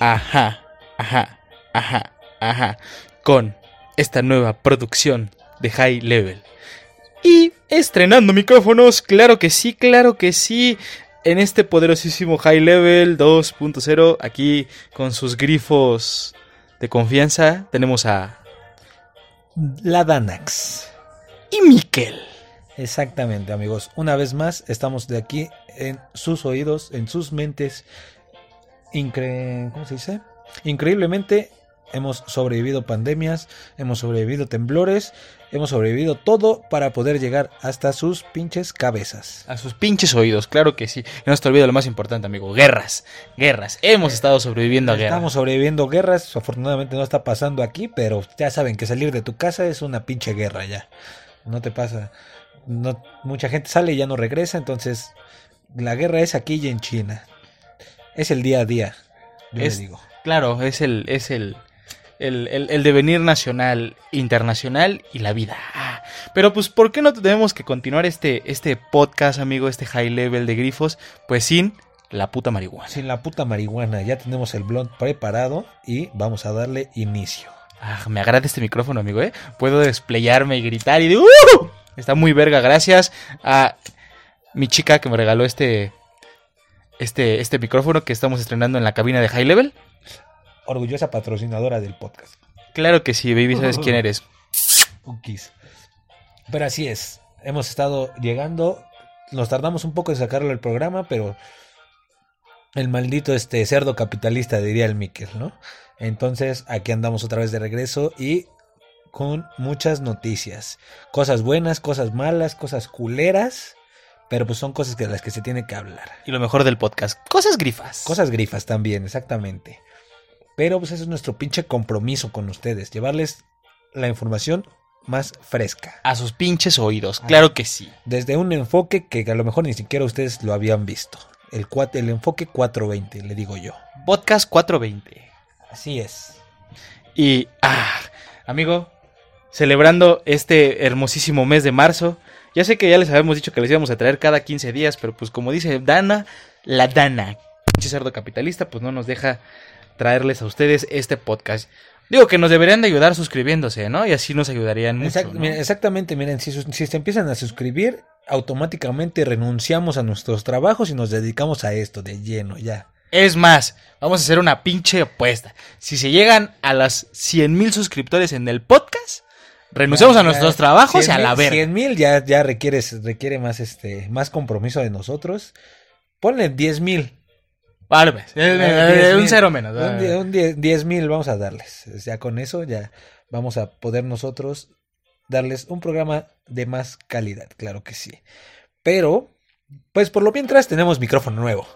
Ajá, ajá, ajá, ajá. Con esta nueva producción de High Level. Y estrenando micrófonos, claro que sí, claro que sí. En este poderosísimo High Level 2.0, aquí con sus grifos de confianza, tenemos a... La Danax. Y Miquel. Exactamente, amigos. Una vez más, estamos de aquí en sus oídos, en sus mentes. Incre... ¿Cómo se dice? Increíblemente hemos sobrevivido pandemias, hemos sobrevivido temblores, hemos sobrevivido todo para poder llegar hasta sus pinches cabezas. A sus pinches oídos, claro que sí. No se te olvide lo más importante, amigo. Guerras, guerras. Hemos estado sobreviviendo a guerras. Estamos sobreviviendo guerras, afortunadamente no está pasando aquí, pero ya saben que salir de tu casa es una pinche guerra ya. No te pasa. No, mucha gente sale y ya no regresa, entonces la guerra es aquí y en China. Es el día a día, yo Es- le digo. Claro, es el, es el, el, el- el devenir nacional, internacional y la vida. Pero pues, ¿por qué no tenemos que continuar este, este podcast, amigo, este high level de grifos? Pues sin la puta marihuana. Sin la puta marihuana, ya tenemos el blond preparado y vamos a darle inicio. Ah, me agrada este micrófono, amigo, ¿eh? Puedo desplayarme y gritar y de ¡Uh! Está muy verga, gracias a mi chica que me regaló este, este, este micrófono que estamos estrenando en la cabina de high level. Orgullosa patrocinadora del podcast. Claro que sí, baby, sabes quién eres. Un kiss. Pero así es. Hemos estado llegando. Nos tardamos un poco en sacarlo del programa, pero el maldito este cerdo capitalista diría el Miquel, ¿no? Entonces aquí andamos otra vez de regreso y con muchas noticias. Cosas buenas, cosas malas, cosas culeras, pero pues son cosas que de las que se tiene que hablar. Y lo mejor del podcast, cosas grifas. Cosas grifas también, exactamente. Pero pues ese es nuestro pinche compromiso con ustedes, llevarles la información más fresca. a sus pinches oídos, claro que sí. Desde un enfoque que a lo mejor ni siquiera ustedes lo habían visto. El, el enfoque 420, le digo yo. Podcast 420. Así es. Y, ah, amigo, celebrando este hermosísimo mes de marzo. Ya sé que ya les habíamos dicho que les íbamos a traer cada 15 días, pero pues como dice Dana, la Dana, pinche cerdo capitalista, pues no nos deja traerles a ustedes este podcast. Digo que nos deberían de ayudar suscribiéndose, ¿no? Y así nos ayudarían mucho. Exact- ¿no? mira, Exactamente, miren, si, si se empiezan a suscribir, automáticamente renunciamos a nuestros trabajos y nos dedicamos a esto de lleno, ya. Es más, vamos a hacer una pinche apuesta. Si se llegan a las 100 mil suscriptores en el podcast, renunciamos Ya, a nuestros ya, trabajos y 100 a la verga. 100 mil ya, ya requiere, requiere más, este, más compromiso de nosotros. Ponle 10 mil. Vale, pues, eh, eh, un cero menos. Un, die- un die- 10 mil vamos a darles. Ya con eso ya vamos a poder nosotros darles un programa de más calidad, claro que sí. Pero, pues por lo mientras tenemos micrófono nuevo.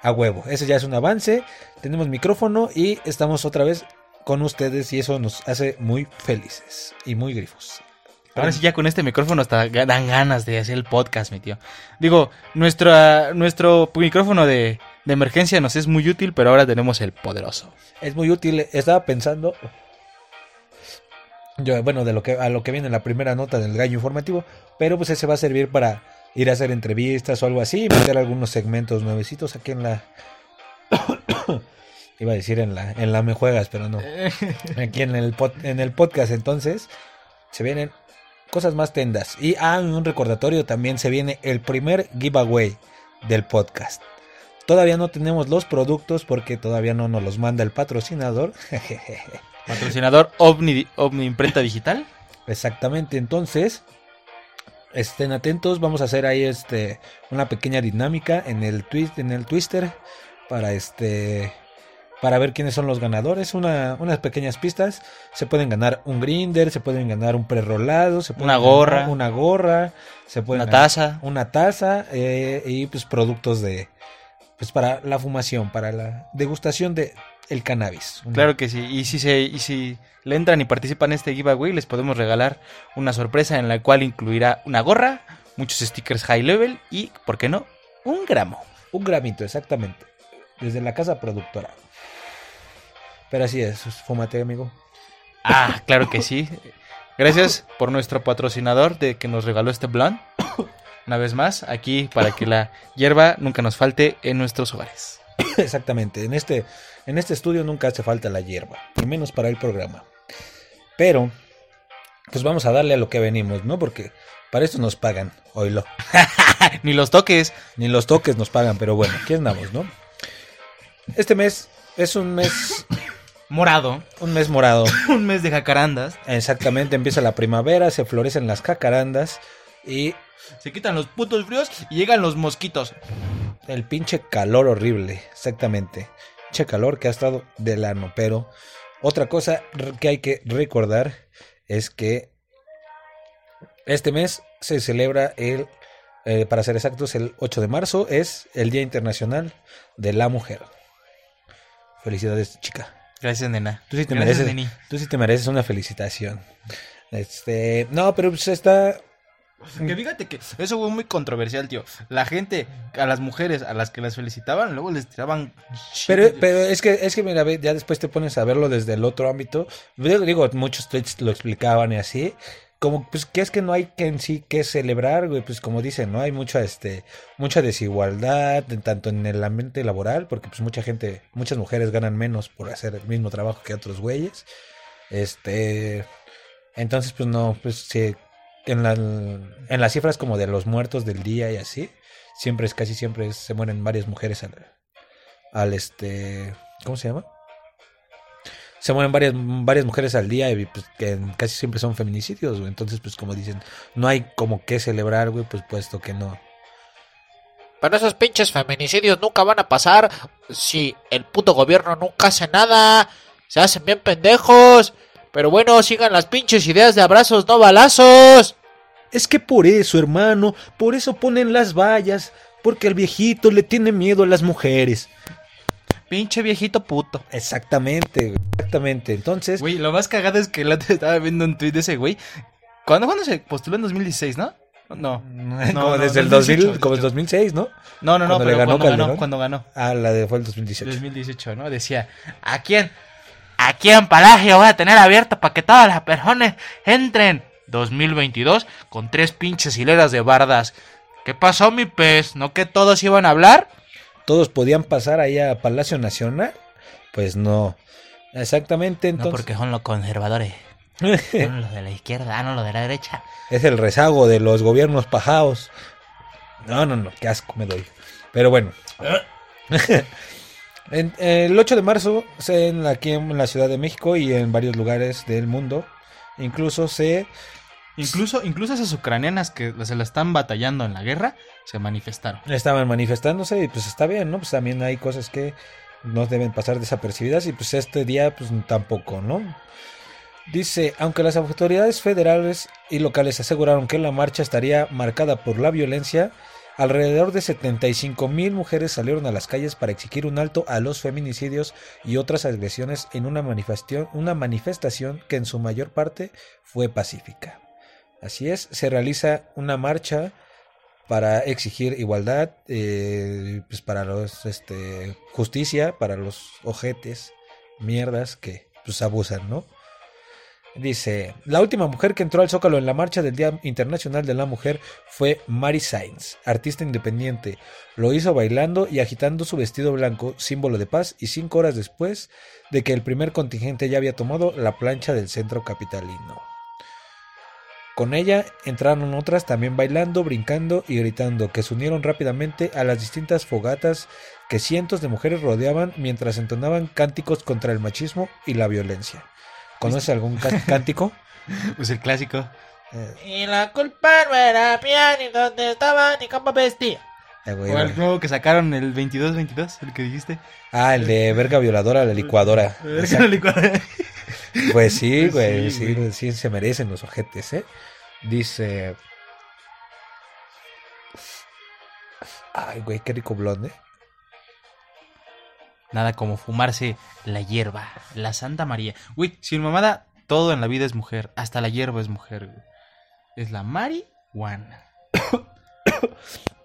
A huevo. Ese ya es un avance. Tenemos micrófono y estamos otra vez con ustedes y eso nos hace muy felices y muy grifos. Ahora sí, ya con este micrófono hasta dan ganas de hacer el podcast, mi tío. Digo, nuestra, nuestro micrófono de, de emergencia nos es muy útil, pero ahora tenemos el poderoso. Es muy útil. Estaba pensando. Yo, bueno, de lo que a lo que viene la primera nota del gallo informativo. Pero pues ese va a servir para ir a hacer entrevistas o algo así. Y meter algunos segmentos nuevecitos aquí en la. Iba a decir en la, en la me juegas, pero no. Aquí en el, pod- en el podcast, entonces, se vienen cosas más tendas. Y ah, un recordatorio también se viene el primer giveaway del podcast. Todavía no tenemos los productos porque todavía no nos los manda el patrocinador. Patrocinador Omni, Omni Imprenta Digital. Exactamente, entonces estén atentos, vamos a hacer ahí este una pequeña dinámica en el twist en el twister para este para ver quiénes son los ganadores, una, unas pequeñas pistas, se pueden ganar un grinder, se pueden ganar un prerolado, se pueden Una ganar gorra. una gorra, se pueden Una taza. una taza eh, y pues productos de pues para la fumación, para la degustación de el cannabis. Claro que sí. Y si, se, y si le entran y participan en este giveaway, les podemos regalar una sorpresa en la cual incluirá una gorra, muchos stickers high level y, ¿por qué no? Un gramo. Un gramito, exactamente. Desde la casa productora. Pero así es, fúmate, amigo. Ah, claro que sí. Gracias por nuestro patrocinador de que nos regaló este blunt. Una vez más, aquí para que la hierba nunca nos falte en nuestros hogares. Exactamente. En este, en este estudio nunca hace falta la hierba, y menos para el programa. Pero, pues vamos a darle a lo que venimos, ¿no? Porque para esto nos pagan, oílo. Ni los toques. Ni los toques nos pagan, pero bueno, aquí andamos, ¿no? Este mes es un mes, Morado. un mes morado. Un mes de jacarandas. Exactamente, empieza la primavera, se florecen las jacarandas y Se quitan los putos fríos y llegan los mosquitos. el pinche calor horrible, exactamente. Pinche calor que ha estado del ano, pero otra cosa que hay que recordar es que este mes se celebra el, eh, para ser exactos, el 8 de marzo es el Día Internacional de la Mujer. Felicidades, chica. Gracias, nena. Tú sí te Gracias, mereces, neni. tú sí te mereces una felicitación. Este, no, pero pues está Que fíjate que eso fue muy controversial, tío. La gente, a las mujeres a las que las felicitaban, luego les tiraban. Pero, pero es que, es que mira, ve, ya después te pones a verlo desde el otro ámbito. Digo, muchos tweets lo explicaban y así. Como, pues, que es que no hay que en sí que celebrar, güey, pues como dicen, ¿no? Hay mucha, este, mucha desigualdad, en- tanto en el ambiente laboral, porque pues mucha gente, muchas mujeres ganan menos por hacer el mismo trabajo que otros güeyes. Este, entonces, pues no, pues sí, en, la, en las cifras como de los muertos del día y así, siempre es, casi siempre se mueren varias mujeres al, al este, ¿cómo se llama? Se mueren varias, varias mujeres al día y pues que casi siempre son feminicidios, güey. Entonces, pues como dicen, no hay como que celebrar, güey, pues puesto que no. Pero esos pinches feminicidios nunca van a pasar si el puto gobierno nunca hace nada. Se hacen bien pendejos. Pero bueno, sigan las pinches ideas de abrazos, no balazos. Es que por eso, hermano, por eso ponen las vallas, porque el viejito le tiene miedo a las mujeres. Pinche viejito puto. Exactamente, güey, exactamente. Entonces, Güey, lo más cagado es que el otro estaba viendo un tweet de ese güey. ¿Cuándo, cuándo se postuló en 2016, no? No. como no, desde el 2018, 2000, como el 2006, ¿no? No, no, no, Cuando le pero ganó cuando ganó, cuando ganó. Ah, la de fue el 2018. 2018, ¿no? Decía, ¿a quién? Aquí en Palacio voy a tener abierto para que todas las personas entren. 2022 con tres pinches hileras de bardas. ¿Qué pasó, mi pez? ¿No que todos iban a hablar? Todos podían pasar ahí a Palacio Nacional. Pues no. Exactamente, No, entonces. porque son los conservadores. Son los de la izquierda, ah, no los de la derecha. es el rezago de los gobiernos pajados. No, no, no, qué asco me doy. Pero bueno. En- el 8 de marzo, en, aquí en la Ciudad de México y en varios lugares del mundo, incluso se... Incluso, incluso esas ucranianas que se la están batallando en la guerra, se manifestaron. estaban manifestándose y pues está bien, ¿no? Pues también hay cosas que no deben pasar desapercibidas y pues este día pues tampoco, ¿no? Dice, aunque las autoridades federales y locales aseguraron que la marcha estaría marcada por la violencia, alrededor de 75 mil mujeres salieron a las calles para exigir un alto a los feminicidios y otras agresiones en una manifestación, una manifestación que en su mayor parte fue pacífica. Así es, se realiza una marcha para exigir igualdad, eh, pues para los, este, justicia, para los ojetes, mierdas que pues abusan, ¿no? Dice, la última mujer que entró al Zócalo en la marcha del Día Internacional de la Mujer fue Mary Sainz, artista independiente. Lo hizo bailando y agitando su vestido blanco, símbolo de paz, y cinco horas después de que el primer contingente ya había tomado la plancha del centro capitalino. Con ella entraron otras también bailando, brincando y gritando, que se unieron rápidamente a las distintas fogatas que cientos de mujeres rodeaban mientras entonaban cánticos contra el machismo y la violencia. ¿Conoces algún cántico? Pues el clásico. Eh, Y la culpa no era mía, ni dónde estaba, ni cómo vestía. Güey, O el güey. nuevo que sacaron el 22-22, el que dijiste. Ah, el de verga violadora, la licuadora. Exacto. Pues sí, güey, Sí, sí, sí, se merecen los ojetes, ¿eh? Dice... Ay, güey, qué rico blonde. Nada como fumarse la hierba, la Santa María. Güey, sin mamada, todo en la vida es mujer. Hasta la hierba es mujer, güey. Es la marihuana.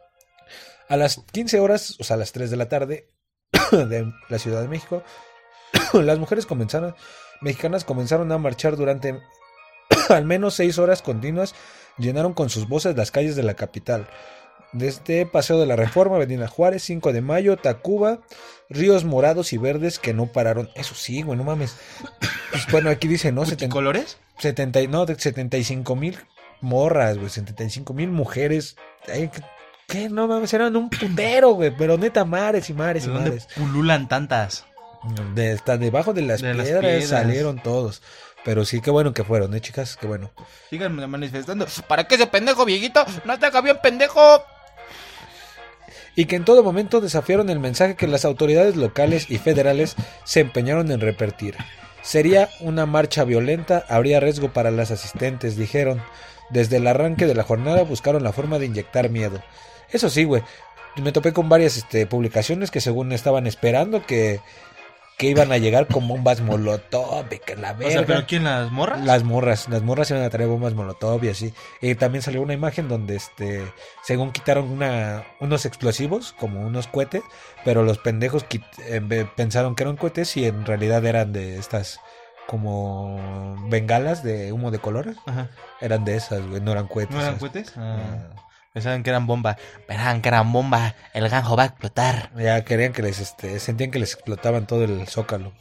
A las 15 horas, o sea, a las 3 de la tarde de la Ciudad de México, las mujeres comenzaron, mexicanas comenzaron a marchar durante al menos 6 horas continuas, llenaron con sus voces las calles de la capital. Desde Paseo de la Reforma, Avenida Juárez, 5 de Mayo, Tacuba, ríos morados y verdes que no pararon. Eso sí, güey, no mames. Pues bueno, aquí dice, ¿no? ¿Colores? 70, y- no, de 75 mil morras, güey, 75 mil mujeres. Ay, ¿qué-. No mames, eran un putero, güey, pero neta mares y mares ¿De y dónde mares. pululan tantas? De, hasta debajo de las, De las piedras, salieron todos. Pero sí, qué bueno que fueron, ¿eh, chicas? Qué bueno. Sigan manifestando. ¿Para qué ese pendejo, viejito? No te haga bien, pendejo. y que en todo momento desafiaron el mensaje que las autoridades locales y federales se empeñaron en repetir. Sería una marcha violenta, habría riesgo para las asistentes, dijeron. Desde el arranque de la jornada buscaron la forma de inyectar miedo. Eso sí, güey, me topé con varias este, publicaciones que según estaban esperando que, que iban a llegar con bombas molotov, y que la O verga. sea, ¿pero quién las morras? Las morras, las morras iban a traer bombas molotov y así. Y también salió una imagen donde, este, según quitaron una, unos explosivos, como unos cohetes, pero los pendejos quit- vez- pensaron que eran cohetes y en realidad eran de estas, como bengalas de humo de colores. Ajá. Eran de esas, güey, no eran cohetes. ¿No eran esas. cohetes? Ah. Ah. Pensaban que eran bomba. Pensaban que eran bomba. El ganjo va a explotar. Ya querían que les, este, sentían que les explotaban todo el zócalo.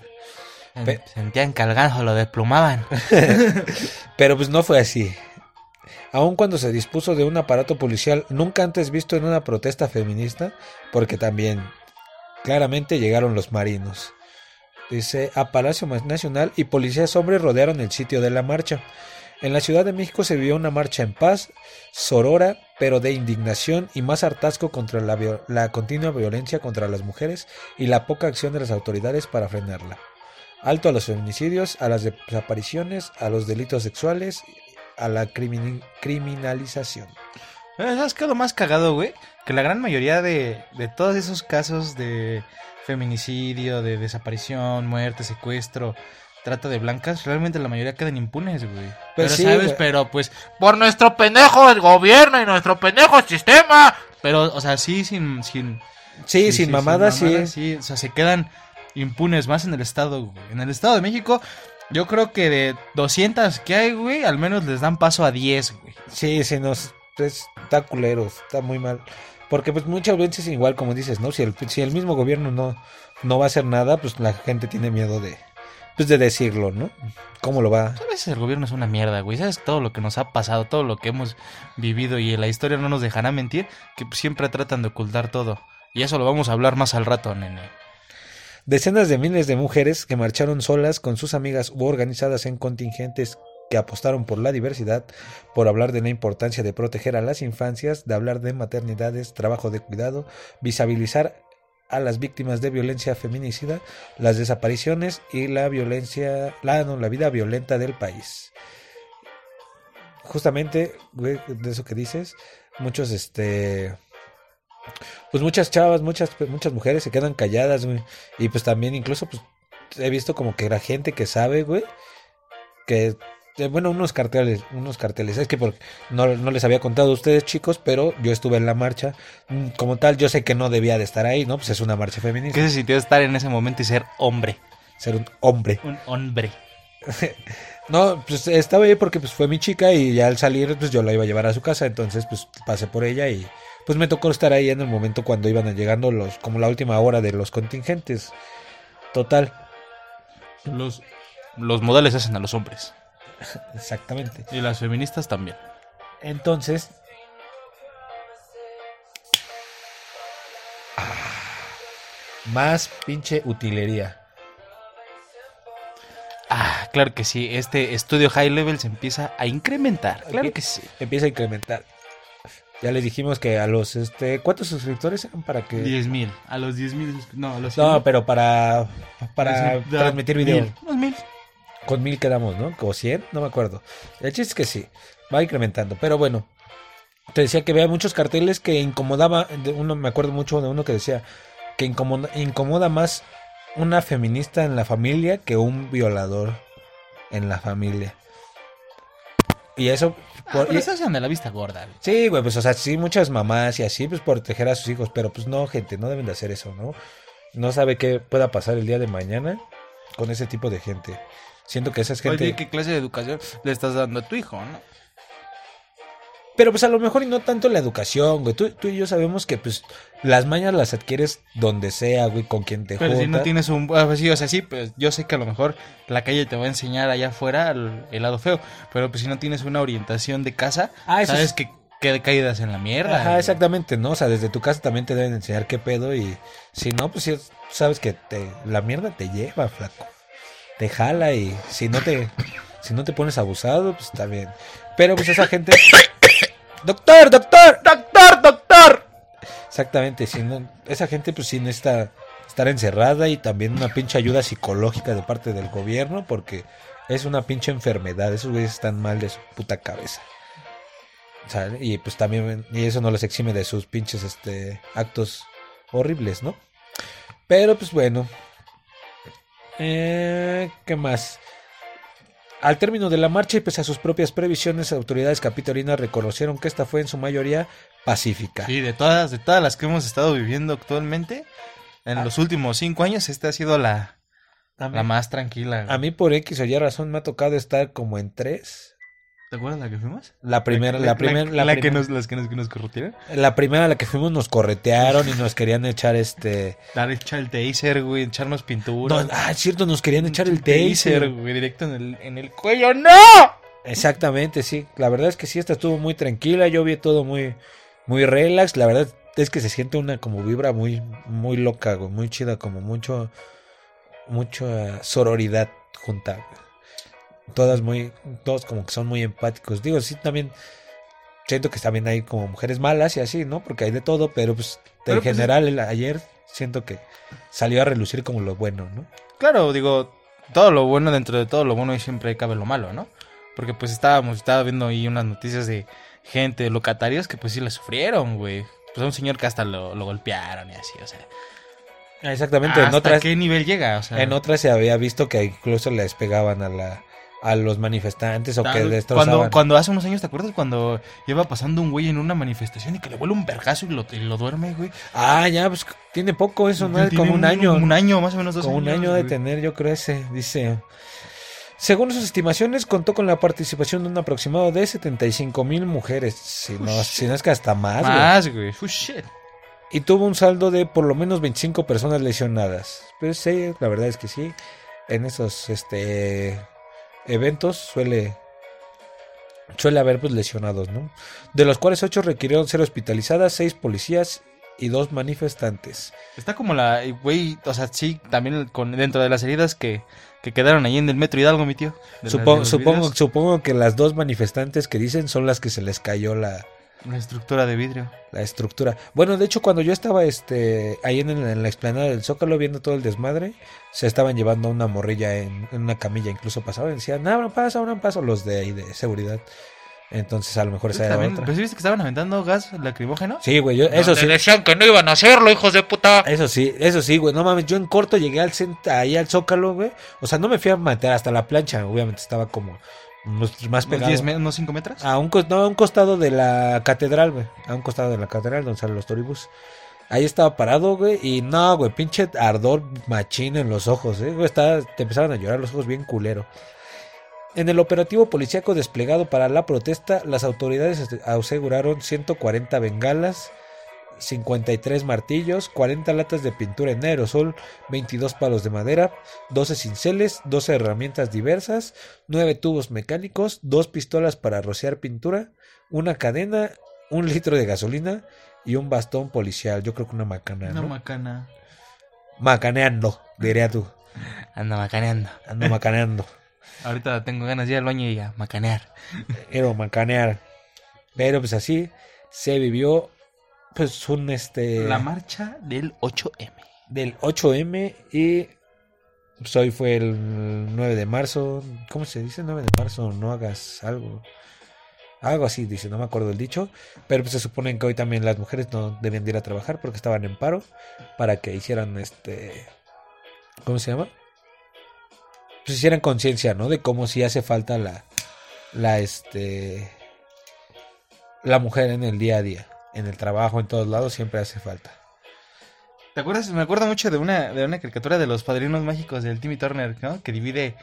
Pe- Sentían que al ganjo lo desplumaban. Pero pues no fue así. Aun cuando se dispuso de un aparato policial nunca antes visto en una protesta feminista, porque también claramente llegaron los marinos. Dice, a Palacio Nacional y policías hombres rodearon el sitio de la marcha. En la Ciudad de México se vio una marcha en paz, sorora, pero de indignación y más hartazgo contra la, continua violencia contra las mujeres y la poca acción de las autoridades para frenarla. Alto a los feminicidios, a las desapariciones, a los delitos sexuales, a la crimin- criminalización. Eh, ¿Sabes es lo más cagado, güey? Que la gran mayoría de, de todos esos casos de feminicidio, de desaparición, muerte, secuestro, trata de blancas, realmente la mayoría quedan impunes, güey. Pues pero, sí, ¿sabes? güey. Pero, pues, Por nuestro pendejo el gobierno y nuestro pendejo sistema. pero, o sea, sí, sin... sin Sí, sin mamadas, sí. mamadas, sí. O sea, se quedan impunes más en el estado, güey. En el estado de México, yo creo que de 200 que hay, güey, al menos les dan paso a 10, güey. Sí, sí, nos, es- está culero, está muy mal. Porque pues muchas veces igual como dices, ¿no? Si el, si el mismo gobierno no, no va a hacer nada, pues la gente tiene miedo de, pues de decirlo, ¿no? ¿Cómo lo va? A veces el gobierno es una mierda, güey. ¿Sabes todo lo que nos ha pasado, todo lo que hemos vivido y la historia no nos dejará mentir? Que pues, siempre tratan de ocultar todo. Y eso lo vamos a hablar más al rato, nene. Decenas de miles de mujeres que marcharon solas con sus amigas u organizadas en contingentes que apostaron por la diversidad, por hablar de la importancia de proteger a las infancias, de hablar de maternidades, trabajo de cuidado, visibilizar a las víctimas de violencia feminicida, las desapariciones y la violencia, la, no, la vida violenta del país. Justamente, güey, de eso que dices, muchos, este, pues muchas chavas, muchas, muchas mujeres se quedan calladas, güey. Y pues también incluso, pues, he visto como que la gente que sabe, güey, que, bueno, unos carteles, unos carteles. Es que por- no, no les había contado a ustedes, chicos, pero yo estuve en la marcha. Mm, Como tal, yo sé que no debía de estar ahí, ¿no? Pues es una marcha feminista. ¿Qué se sintió estar en ese momento y ser hombre? Ser un hombre. Un hombre. No, pues estaba ahí porque pues fue mi chica y ya al salir pues yo la iba a llevar a su casa, entonces pues pasé por ella y pues me tocó estar ahí en el momento cuando iban llegando los como la última hora de los contingentes. Total, Los, los modales hacen a los hombres. exactamente. Y las feministas también. Entonces, ah, más pinche utilería. Ah, claro que sí. Este estudio high level se empieza a incrementar. Claro que sí. Empieza a incrementar. Ya les dijimos que a los este ¿cuántos suscriptores eran para que 10 mil. A los 10 mil. No, a los No, pero para para transmitir video. Mil. Unos mil. Con mil quedamos, ¿no? ¿O 100? No me acuerdo. El chiste es que sí, va incrementando. Pero bueno, te decía que había muchos carteles que incomodaba. Uno, me acuerdo mucho de uno que decía que incomoda, incomoda más una feminista en la familia que un violador en la familia. Y eso. Ah, por- pero y- se hacen de la vista gorda. Sí, güey, pues o sea, sí, muchas mamás y así, pues proteger a sus hijos, pero pues no, gente, no deben de hacer eso, ¿no? No sabe qué pueda pasar el día de mañana con ese tipo de gente. Siento que esa es gente... Oye, ¿qué clase de educación le estás dando a tu hijo, no? Pero pues a lo mejor y no tanto la educación, güey. Tú, tú y yo sabemos que pues las mañas las adquieres donde sea, güey, con quien te Pero si no tienes un... ah, pues sí, o sea, sí, pues yo sé que a lo mejor la calle te va a enseñar allá afuera el, el lado feo, pero pues si no tienes una orientación de casa, Ah, sabes es- que qué caídas en la mierda. Ajá, güey. exactamente, ¿no? O sea, desde tu casa también te deben enseñar qué pedo y si no, pues sí, sabes que te, la mierda te lleva, flaco. Te jala y si no te, si no te pones abusado, pues está bien. Pero pues esa gente... ¡Doctor, doctor! ¡Doctor, doctor! Exactamente, si no, esa gente pues sí necesita estar encerrada y también una pinche ayuda psicológica de parte del gobierno porque es una pinche enfermedad, esos güeyes están mal de su puta cabeza. Y pues también, y eso no les exime de sus pinches este, actos horribles, ¿no? Pero pues bueno. Eh, ¿Qué más? Al término de la marcha y pese a sus propias previsiones, autoridades capitolinas reconocieron que esta fue en su mayoría pacífica. Sí, de todas, de todas las que hemos estado viviendo actualmente, en Ah. los últimos cinco años, esta ha sido la, mí- la más tranquila. A mí por X o Y razón me ha tocado estar como en tres. ¿Te acuerdas la que fuimos? La primera, la, primera, la, la que primera- nos, las que nos, que nos corrutieron. la primera a la que fuimos nos corretearon y nos querían echar este. Dar echar el taser, güey, echarnos pintura. No, ah, es cierto, nos querían echar el taser, taser. güey, directo en el, en el cuello. ¡No! Exactamente, sí. La verdad es que sí, esta estuvo muy tranquila. Yo vi todo muy, muy relax. La verdad es que se siente una como vibra muy, muy loca, güey, muy chida, como mucho, mucha sororidad junta. Todas muy, todos como que son muy empáticos. Digo, sí, también siento que también hay como mujeres malas y así, ¿no? Porque hay de todo, pero pues Pero, en pues, general el- ayer siento que salió a relucir como lo bueno, ¿no? Claro, digo, todo lo bueno dentro de todo lo bueno y siempre cabe lo malo, ¿no? Porque pues estábamos, estaba viendo ahí unas noticias de gente, locatarios que pues sí la sufrieron, güey. Pues a un señor que hasta lo, lo golpearon y así, o sea. Exactamente, en ¿Hasta otras, qué nivel llega? O sea, en otras se había visto que incluso les pegaban a la a los manifestantes o que destrozaban. Cuando, cuando hace unos años, ¿te acuerdas? Cuando iba pasando un güey en una manifestación y que le vuela un vergazo y lo, y lo duerme, güey. Ah, ya, pues tiene poco eso, ¿no? Tiene Como un año. Un año, más o menos dos Como un año de güey. tener, yo creo ese, dice. Según sus estimaciones, contó con la participación de un aproximado de 75 mil mujeres, si no, si no es que hasta más, güey. Más, güey. Oh, shit. Y tuvo un saldo de por lo menos 25 personas lesionadas. Pero sí, la verdad es que sí, en esos este, eventos suele, suele haber pues, lesionados, ¿no? De los cuales 8 requirieron ser hospitalizadas, 6 policías y 2 manifestantes. Está como la, güey, o sea, sí, también con, dentro de las heridas que, que quedaron ahí en el metro Hidalgo, mi tío. Las- Supongo, supongo que las dos manifestantes que dicen son las que se les cayó la, La estructura de vidrio. la estructura. Bueno, de hecho, cuando yo estaba este ahí en, el- en la explanada del Zócalo viendo todo el desmadre, se estaban llevando una morrilla en, en una camilla, incluso pasaban y decían, abran paso, abran paso, los de ahí de seguridad. Entonces, a lo mejor esa era También, otra. ¿Pero sí viste que estaban aventando gas lacrimógeno? Sí, güey, yo, eso sí. decían que no iban a hacerlo, hijos de puta. Eso sí, eso sí, güey. No mames, yo en corto llegué al cent- ahí al Zócalo, güey. O sea, no me fui a meter hasta la plancha, obviamente estaba como unos- más ¿Unos pegado. 10 me- unos 5 metros? A un, no, a un costado de la catedral, güey. A un costado de la catedral donde salen los toribus. Ahí estaba parado, güey. Y no, güey, pinche ardor machín en los ojos, eh. Güey, te empezaron a llorar los ojos bien culero. En el operativo policíaco desplegado para la protesta, las autoridades aseguraron 140 bengalas, 53 martillos, 40 latas de pintura en aerosol, 22 palos de madera, 12 cinceles, 12 herramientas diversas, 9 tubos mecánicos, 2 pistolas para rociar pintura, una cadena, un litro de gasolina y un bastón policial. Yo creo que una macana, Una ¿no? macana. Macaneando, diría tú. Anda macaneando. Ando macaneando. Ahorita tengo ganas de ir al baño y a macanear. Quiero macanear. Pero pues así se vivió pues un este La marcha del 8M. del 8M y pues, hoy fue el 9 de marzo. ¿Cómo se dice 9 de marzo? No hagas algo. Algo así dice, no me acuerdo el dicho. Pero pues se supone que hoy también las mujeres no debían de ir a trabajar porque estaban en paro para que hicieran este... ¿Cómo se llama? Pues hicieran conciencia, ¿no? De cómo si hace falta la... La este... La mujer en el día a día. En el trabajo, en todos lados, siempre hace falta. ¿Te acuerdas? Me acuerdo mucho de una, de una caricatura de los padrinos mágicos del Timmy Turner, ¿no? Que divide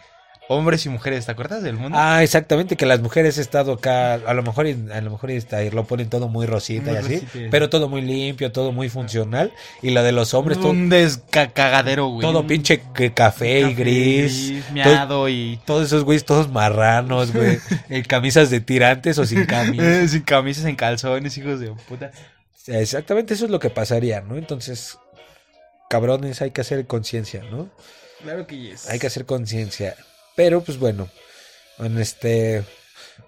hombres y mujeres, ¿te acuerdas del mundo? Ah, exactamente, que las mujeres he estado acá, a lo mejor, a lo mejor está, y lo ponen todo muy rosita Muy y así, rosita. pero todo muy limpio, todo muy funcional, y la de los hombres, todo, un descagadero, güey. todo pinche que café, y gris, todo- miado y... todos esos güeyes todos marranos, güey, en camisas de tirantes o sin camisas. Eh, Sin camisas, en calzones, hijos de puta. Exactamente eso es lo que pasaría, ¿no? Entonces, cabrones, hay que hacer conciencia, ¿no? Claro que yes. Hay que hacer conciencia. Pero, pues bueno, en este,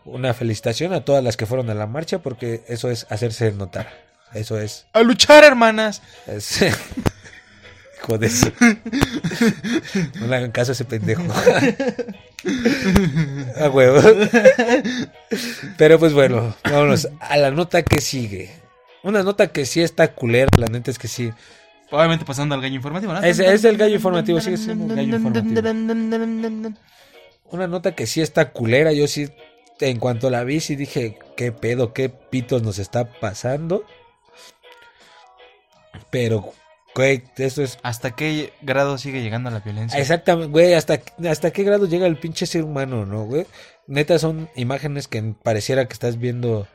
una felicitación a todas las que fueron a la marcha porque eso es hacerse notar. Eso es. ¡A luchar, hermanas! es Hijo de su- No le hagan caso a ese pendejo. a huevo. Pero pues bueno, vámonos a la nota que sigue. Una nota que sí está culera, la neta es que sí. Obviamente pasando al gallo informativo, ¿no? Es- es el gallo informativo, sigue siendo el gallo Una nota que sí está culera, yo sí, en cuanto la vi, sí dije, qué pedo, qué pitos nos está pasando. Pero, güey, eso es... ¿Hasta qué grado sigue llegando la violencia? Exactamente, güey, hasta, hasta qué grado llega el pinche ser humano, ¿no, güey? Neta son imágenes que pareciera que estás viendo,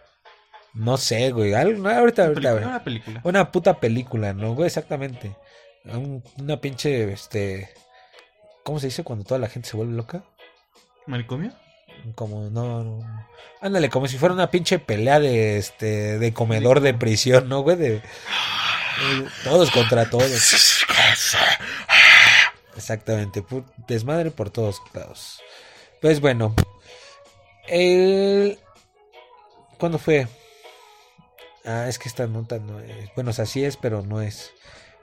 no sé, güey, algo, no, ahorita, ahorita, película, una película. Una puta película, ¿no, güey? Exactamente. Un- una pinche, este... ¿Cómo se dice cuando toda la gente se vuelve loca? ¿Manicomio? Como, no, no. Ándale, como si fuera una pinche pelea de, este, de comedor de prisión, ¿no, güey? De, de- todos contra todos. Exactamente, desmadre por todos lados. Pues bueno, el... ¿Cuándo fue? Ah, es que esta nota no es... Bueno, o sea, sí es, pero no es.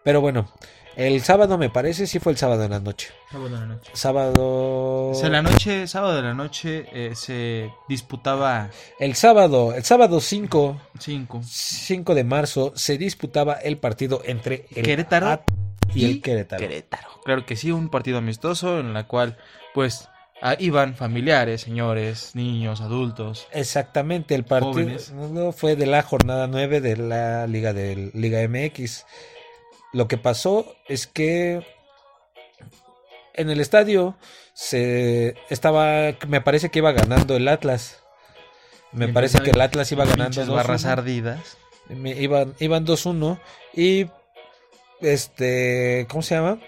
Pero bueno, el sábado me parece, sí fue el sábado en la noche. Sábado de la noche. Sábado... O sea, la noche, sábado de la noche, eh, se disputaba El sábado, el sábado 5, 5. 5 de marzo, se disputaba el partido entre el Querétaro At- y, el Querétaro. Querétaro. Claro que sí, un partido amistoso en la cual, pues, iban familiares, señores, niños, adultos. Exactamente, el partido Jóvenes. fue de la jornada 9 de la Liga del Liga MX. Lo que pasó es que en el estadio se estaba me parece que iba ganando el Atlas. Me Y parece que el Atlas iba ganando 2-1. barras ardidas. Iban iban 2-1 y este ¿cómo se llama?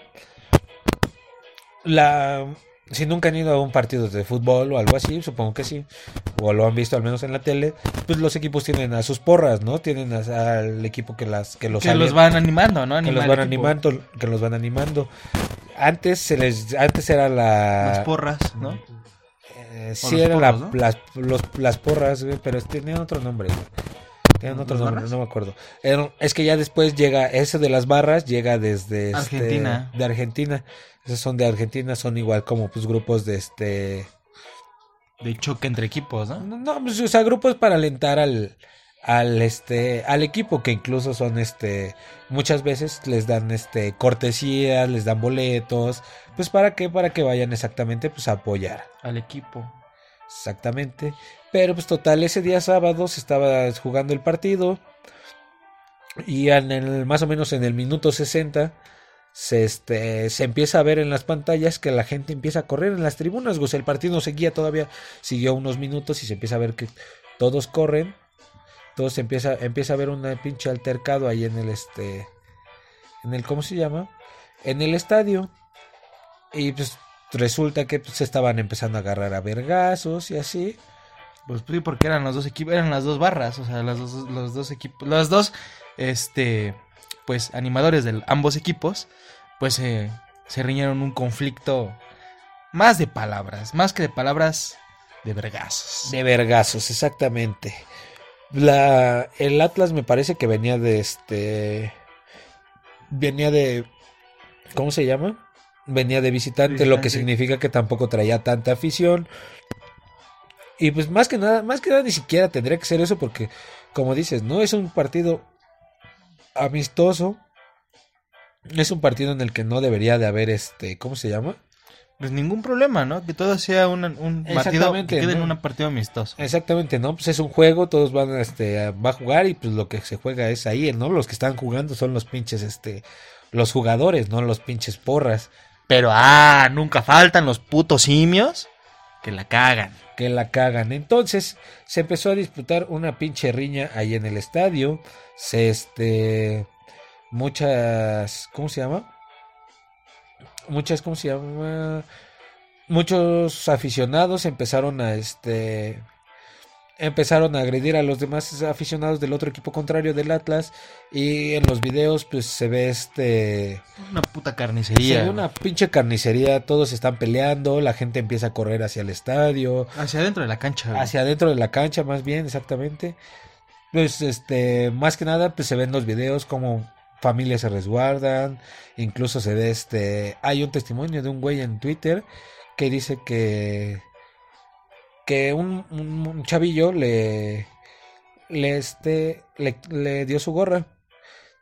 La si nunca han ido a un partido de fútbol o algo así, supongo que sí, o lo han visto al menos en la tele, pues los equipos tienen a sus porras, ¿no? Tienen a- al equipo que las que los que los van animando, ¿no? que los van equipo. animando, que los van animando. Antes se les antes era la Las porras, ¿no? eh, sí, eran la- porros, ¿no? las, los- las porras, güey, pero tenían otro nombre. güey. Tenían otro ¿Las nombre, barras? no me acuerdo. Era- es que ya después llega, ese de las barras llega desde este, Argentina. de Argentina. Esos son de Argentina, son igual como pues grupos de este... De choque entre equipos, ¿no? No, no, pues, o sea, grupos para alentar al, al este al equipo que incluso son este muchas veces les dan este cortesías, les dan boletos, pues para qué para que vayan exactamente pues a apoyar. Al equipo. Exactamente. Pero pues total, ese día sábado se estaba jugando el partido. Y en el, más o menos en el minuto 60 se, este, se empieza a ver en las pantallas que la gente empieza a correr en las tribunas. Pues el partido seguía todavía, siguió unos minutos y se empieza a ver que todos corren. Se empieza, empieza a ver un pinche altercado ahí en el este. En el, ¿cómo se llama? En el estadio. Y pues resulta que pues, se estaban empezando a agarrar a vergazos y así. Pues sí, porque eran los dos equipos, eran las dos barras, o sea, las dos, los dos equipos, los dos, este, pues, animadores de ambos equipos, pues eh, se riñeron un conflicto más de palabras, más que de palabras, de vergazos. De vergazos, exactamente. La, el Atlas me parece que venía de este. Venía de. ¿Cómo se llama? Venía de visitante, lo que Visitante. significa que tampoco traía tanta afición. Y pues más que nada, más que nada ni siquiera tendría que ser eso porque, como dices, no es un partido amistoso. Es un partido en el que no debería de haber este, ¿cómo se llama? Pues ningún problema, ¿no? Que todo sea un, un partido, Exactamente, que quede en un partido amistoso. Exactamente, ¿no? Pues es un juego, todos van a, este, a- va a jugar y pues lo que se juega es ahí, ¿no? Los que están jugando son los pinches, este, los jugadores, no los pinches porras. Pero, ah, nunca faltan los putos simios que la cagan. que la cagan. Entonces se empezó a disputar una pinche riña ahí en el estadio. Se este muchas ¿cómo se llama? Muchas ¿cómo se llama? Muchos aficionados empezaron a este empezaron a agredir a los demás aficionados del otro equipo contrario del Atlas y en los videos pues se ve este Una puta se carnicería. ve una pinche carnicería, todos están peleando, la gente empieza a correr hacia el estadio, Hacia adentro de la cancha. hacia adentro de la cancha más bien, exactamente. Pues este, más que nada pues se ven los videos como familias se resguardan, incluso se ve este, hay un testimonio de un güey en Twitter que dice que que un, un- un chavillo le le este le, le dio su gorra.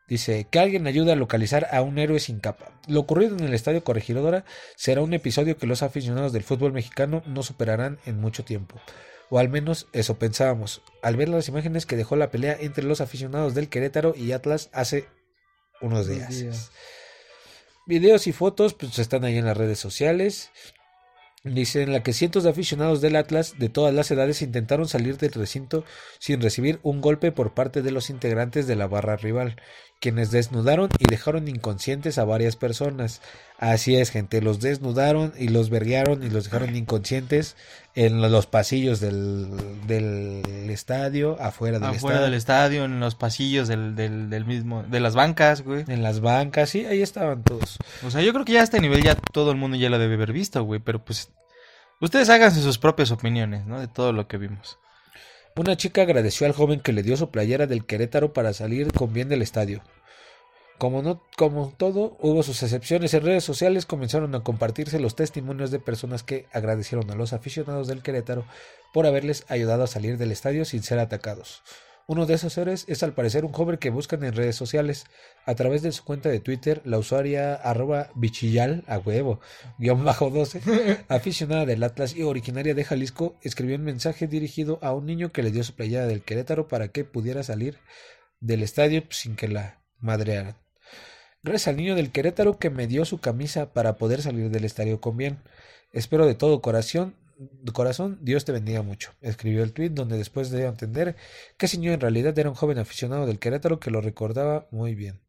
Dice que alguien ayude a localizar a un héroe sin capa. Lo ocurrido en el Estadio Corregidora será un episodio que los aficionados del fútbol mexicano no superarán en mucho tiempo. O al menos eso pensábamos, al ver las imágenes que dejó la pelea entre los aficionados del Querétaro y Atlas hace unos días. días. Videos y fotos pues están ahí en las redes sociales. Dice en la que cientos de aficionados del Atlas de todas las edades intentaron salir del recinto sin recibir un golpe por parte de los integrantes de la barra rival, quienes desnudaron y dejaron inconscientes a varias personas. Así es, gente, los desnudaron y los verguearon y los dejaron inconscientes en los pasillos del, del estadio, afuera del Afuera estadio, del estadio, en los pasillos del, del, del mismo, de las bancas, güey. en las bancas, sí, ahí estaban todos. O sea, yo creo que ya a este nivel ya todo el mundo ya lo debe haber visto, güey. Pero pues, ustedes háganse sus propias opiniones, ¿no? De todo lo que vimos. Una chica agradeció al joven que le dio su playera del Querétaro para salir con bien del estadio. Como no, como todo, hubo sus excepciones. En redes sociales comenzaron a compartirse los testimonios de personas que agradecieron a los aficionados del Querétaro por haberles ayudado a salir del estadio sin ser atacados. Uno de esos héroes es al parecer un joven que buscan en redes sociales. A través de su cuenta de Twitter, la usuaria arroba bichillal a huevo, guion bajo 12, aficionada del Atlas y originaria de Jalisco, escribió un mensaje dirigido a un niño que le dio su playera del Querétaro para que pudiera salir del estadio sin que la madrearan. Gracias al niño del Querétaro que me dio su camisa para poder salir del estadio con bien. Espero de todo corazón, corazón, Dios te bendiga mucho. Escribió el tweet donde después de entender que ese niño en realidad era un joven aficionado del Querétaro que lo recordaba muy bien.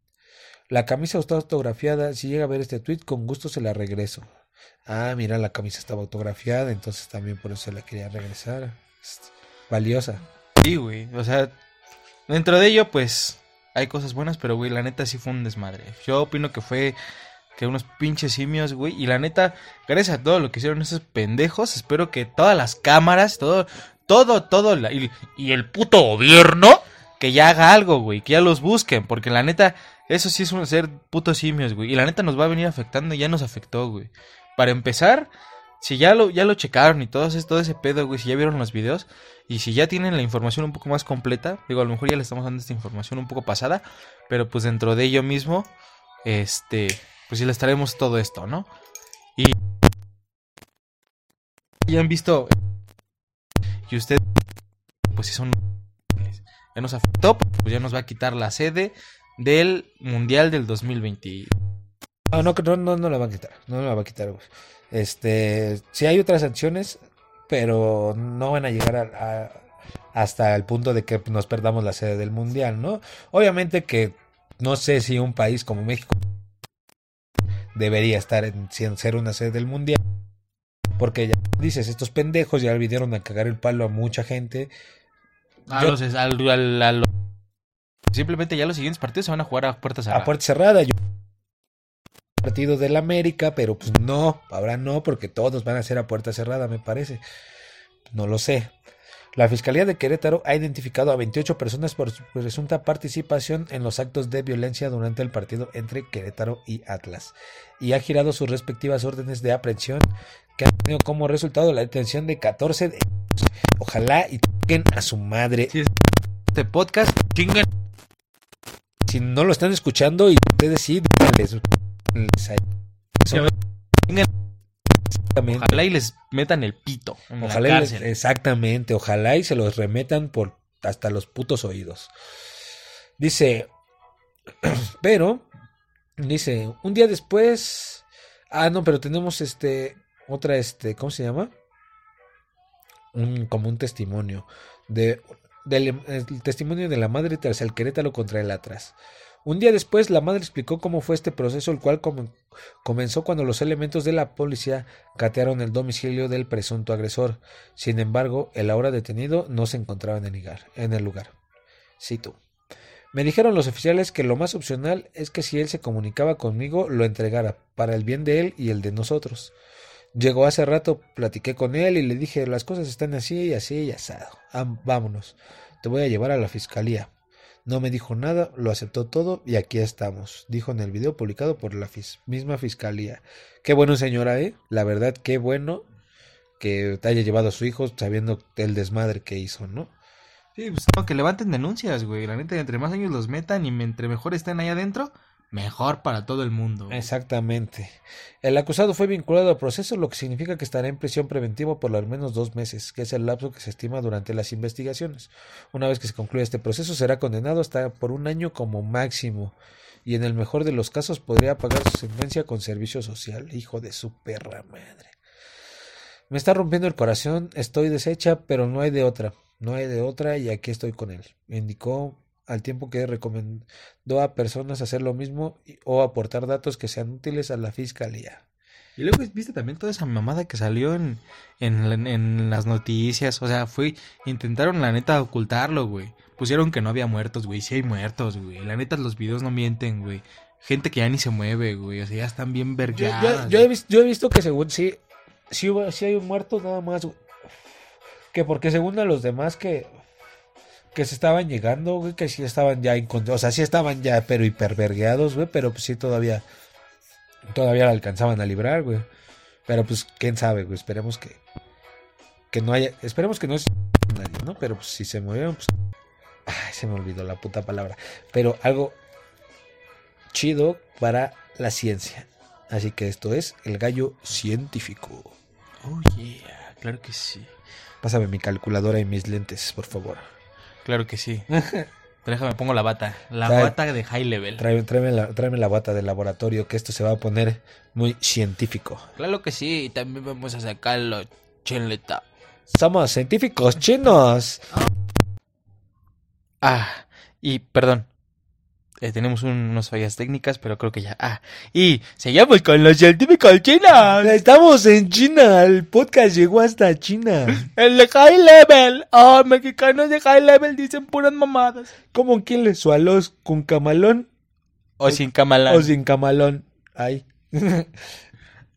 La camisa está autografiada. Si llega a ver este tweet, con gusto se la regreso. Ah, mira, la camisa estaba autografiada, entonces también por eso la quería regresar. Es valiosa. Sí, güey. O sea, dentro de ello, pues, hay cosas buenas, pero, güey, la neta sí fue un desmadre. Yo opino que fue que unos pinches simios, güey. Y la neta, gracias a todo lo que hicieron esos pendejos, espero que todas las cámaras, todo, todo, todo, la- y, el puto gobierno, que ya haga algo, güey, que ya los busquen, porque la neta, eso sí es un ser putos simios, güey. Y la neta nos va a venir afectando y ya nos afectó, güey. Para empezar, si ya lo, ya lo checaron y todo, todo ese pedo, güey, si ya vieron los videos, y si ya tienen la información un poco más completa, digo, a lo mejor ya le estamos dando esta información un poco pasada, pero pues dentro de ello mismo, este, pues sí les traemos todo esto, ¿no? Y ya han visto, y ustedes, pues sí son, ya nos pues ya nos va a quitar la sede del Mundial del 2020. Ah, no, no, no, no la va a quitar. No la va a quitar, güey. Este, sí hay otras sanciones, pero no van a llegar a, a- hasta el punto de que nos perdamos la sede del mundial, ¿no? Obviamente que no sé si un país como México debería estar en, sin ser una sede del mundial, porque ya dices, estos pendejos ya vinieron a cagar el palo a mucha gente. A Yo- los- al- al- a los- simplemente ya los siguientes partidos se van a jugar a puertas a cerradas. puerta cerrada. Yo partido del América, pero pues no, ahora no, porque todos van a ser a puerta cerrada, me parece. No lo sé. La Fiscalía de Querétaro ha identificado a 28 personas por su presunta participación en los actos de violencia durante el partido entre Querétaro y Atlas y ha girado sus respectivas órdenes de aprehensión que han tenido como resultado la detención de 14 de. Ojalá y toquen a su madre. Sí. Este podcast. Si no lo están escuchando y ustedes sí, díganles. Ojalá y les metan el pito en Ojalá la les- exactamente, ojalá y se los remetan por hasta los putos oídos. Dice, pero, dice, un día después, Ah, no, pero tenemos este otra este, ¿cómo se llama? Un como un testimonio de del el testimonio de la madre tras el Querétaro contra el Atlas. Un día después, la madre explicó cómo fue este proceso, el cual com- comenzó cuando los elementos de la policía catearon el domicilio del presunto agresor. Sin embargo, el ahora detenido no se encontraba en el lugar. En el. Me dijeron los oficiales que lo más opcional es que si él se comunicaba conmigo, lo entregara, para el bien de él y el de nosotros. Llegó hace rato, platiqué con él y le dije, las cosas están así y así y asado. Am- vámonos, te voy a llevar a la fiscalía. No me dijo nada, lo aceptó todo y aquí estamos, dijo en el video publicado por la fis- misma fiscalía. Qué bueno, señora, ¿eh? La verdad, qué bueno que haya llevado a su hijo sabiendo el desmadre que hizo, ¿no? Sí, pues no, que levanten denuncias, güey. La neta, entre más años los metan y entre mejor estén ahí adentro, mejor para todo el mundo. Exactamente. El acusado fue vinculado al proceso, lo que significa que estará en prisión preventiva por al menos dos meses, que es el lapso que se estima durante las investigaciones. Una vez que se concluya este proceso, será condenado hasta por un año como máximo, y en el mejor de los casos podría pagar su sentencia con servicio social. Hijo de su perra madre. Me está rompiendo el corazón, estoy deshecha, pero no hay de otra. No hay de otra y aquí estoy con él. Indicó al tiempo que recomendó a personas hacer lo mismo y- o aportar datos que sean útiles a la fiscalía. Y luego viste también toda esa mamada que salió en, en, en las noticias. O sea, fue. Intentaron la neta ocultarlo, güey. Pusieron que no había muertos, güey. Sí hay muertos, güey. La neta, los videos no mienten, güey. Gente que ya ni se mueve, güey. O sea, ya están bien vergadas. yo- yo he visto, yo he visto que según sí, sí, hubo- sí hay un muerto nada más. güey. Que porque según a los demás que que se estaban llegando, güey, que sí estaban ya o sea, sí estaban ya pero hipervergueados, güey, pero pues sí todavía todavía la alcanzaban a librar, güey. Pero pues quién sabe, güey, esperemos que que no haya, esperemos que no se nadie, ¿no? Pero pues si se murieron, pues ay, se me olvidó la puta palabra, pero algo chido para la ciencia. Así que esto es el gallo científico. Oh, yeah. Claro que sí. Pásame mi calculadora y mis lentes, por favor. Claro que sí. Déjame, pongo la bata. La Trae- bata de high level. Tráeme, tráeme la, tráeme la bata del laboratorio, que esto se va a poner muy científico. Claro que sí, y también vamos a sacarlo cheleta. Somos científicos chinos. Ah, y perdón. Eh, tenemos un- unas fallas técnicas, pero creo que ya. Ah, y seguimos con los científicos chinos. Estamos en China, el podcast llegó hasta China. El de high level. Ah, mexicanos de high level dicen puras mamadas. ¿Cómo quién le sualos con camalón O sin camalán. o sin camalón? Ay.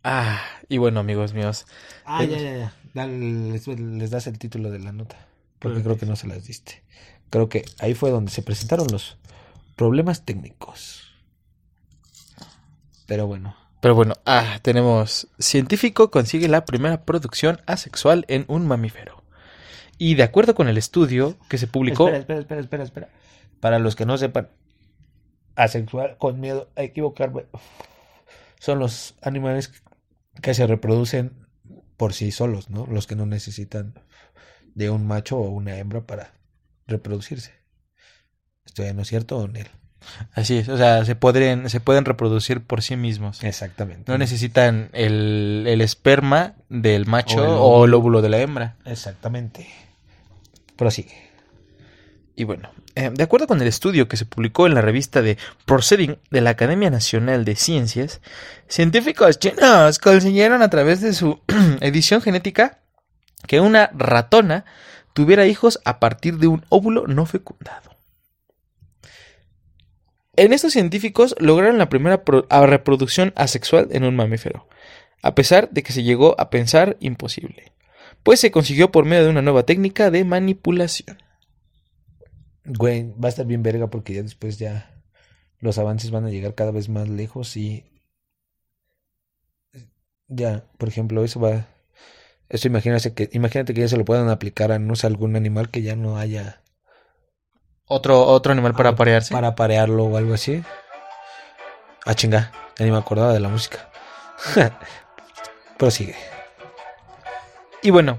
Ah, y bueno, amigos míos. Ah, ya, ya, ya. Dale, les, les das el título de la nota. Porque creo que no se las diste. Creo que ahí fue donde se presentaron los problemas técnicos. Pero bueno. Pero bueno, ah, tenemos. Científico consigue la primera producción asexual en un mamífero. Y de acuerdo con el estudio que se publicó. Espera, espera, espera, espera, espera. Para los que no sepan, asexual con miedo a equivocarme. Son los animales que se reproducen por sí solos, ¿no? Los que no necesitan de un macho o una hembra para reproducirse. ¿Estoy no es cierto, Onel? Así es, o sea, se pueden, se pueden reproducir por sí mismos. Exactamente. No necesitan el, el esperma del macho O el o el óvulo de la hembra. Exactamente. Prosigue. Y bueno, eh, de acuerdo con el estudio que se publicó en la revista de Proceeding de la Academia Nacional de Ciencias, científicos chinos consiguieron a través de su edición genética que una ratona tuviera hijos a partir de un óvulo no fecundado. En estos científicos lograron la primera pro- a reproducción asexual en un mamífero, a pesar de que se llegó a pensar imposible, pues se consiguió por medio de una nueva técnica de manipulación. Güey, va a estar bien verga porque ya después ya los avances van a llegar cada vez más lejos y ya, por ejemplo, eso va eso imagínate que imagínate que ya se lo puedan aplicar a no sé algún animal que ya no haya Otro, otro animal para aparearse. para parearlo o algo así. Ah, chinga, ya ni me acordaba de la música. Prosigue. Y bueno,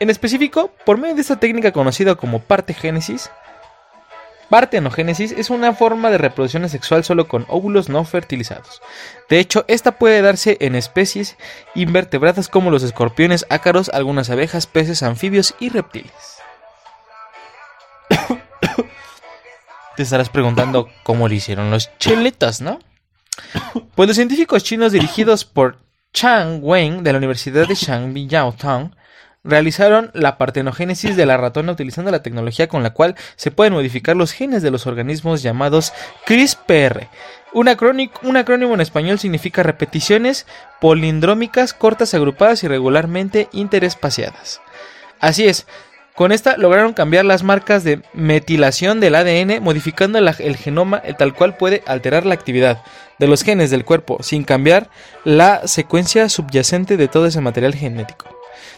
en específico, por medio de esta técnica conocida como parte génesis, partenogénesis es una forma de reproducción sexual solo con óvulos no fertilizados. De hecho, esta puede darse en especies invertebradas como los escorpiones, ácaros, algunas abejas, peces, anfibios y reptiles. Te estarás preguntando cómo lo hicieron los cheletas, ¿no? Pues los científicos chinos dirigidos por Chang Wen de la Universidad de Shanghai realizaron la partenogénesis de la ratona utilizando la tecnología con la cual se pueden modificar los genes de los organismos llamados CRISPR. Un, acróni- un acrónimo en español significa repeticiones polindrómicas cortas agrupadas y regularmente interespaciadas. Así es, con esta lograron cambiar las marcas de metilación del ADN, modificando el genoma, el tal cual puede alterar la actividad de los genes del cuerpo, sin cambiar la secuencia subyacente de todo ese material genético.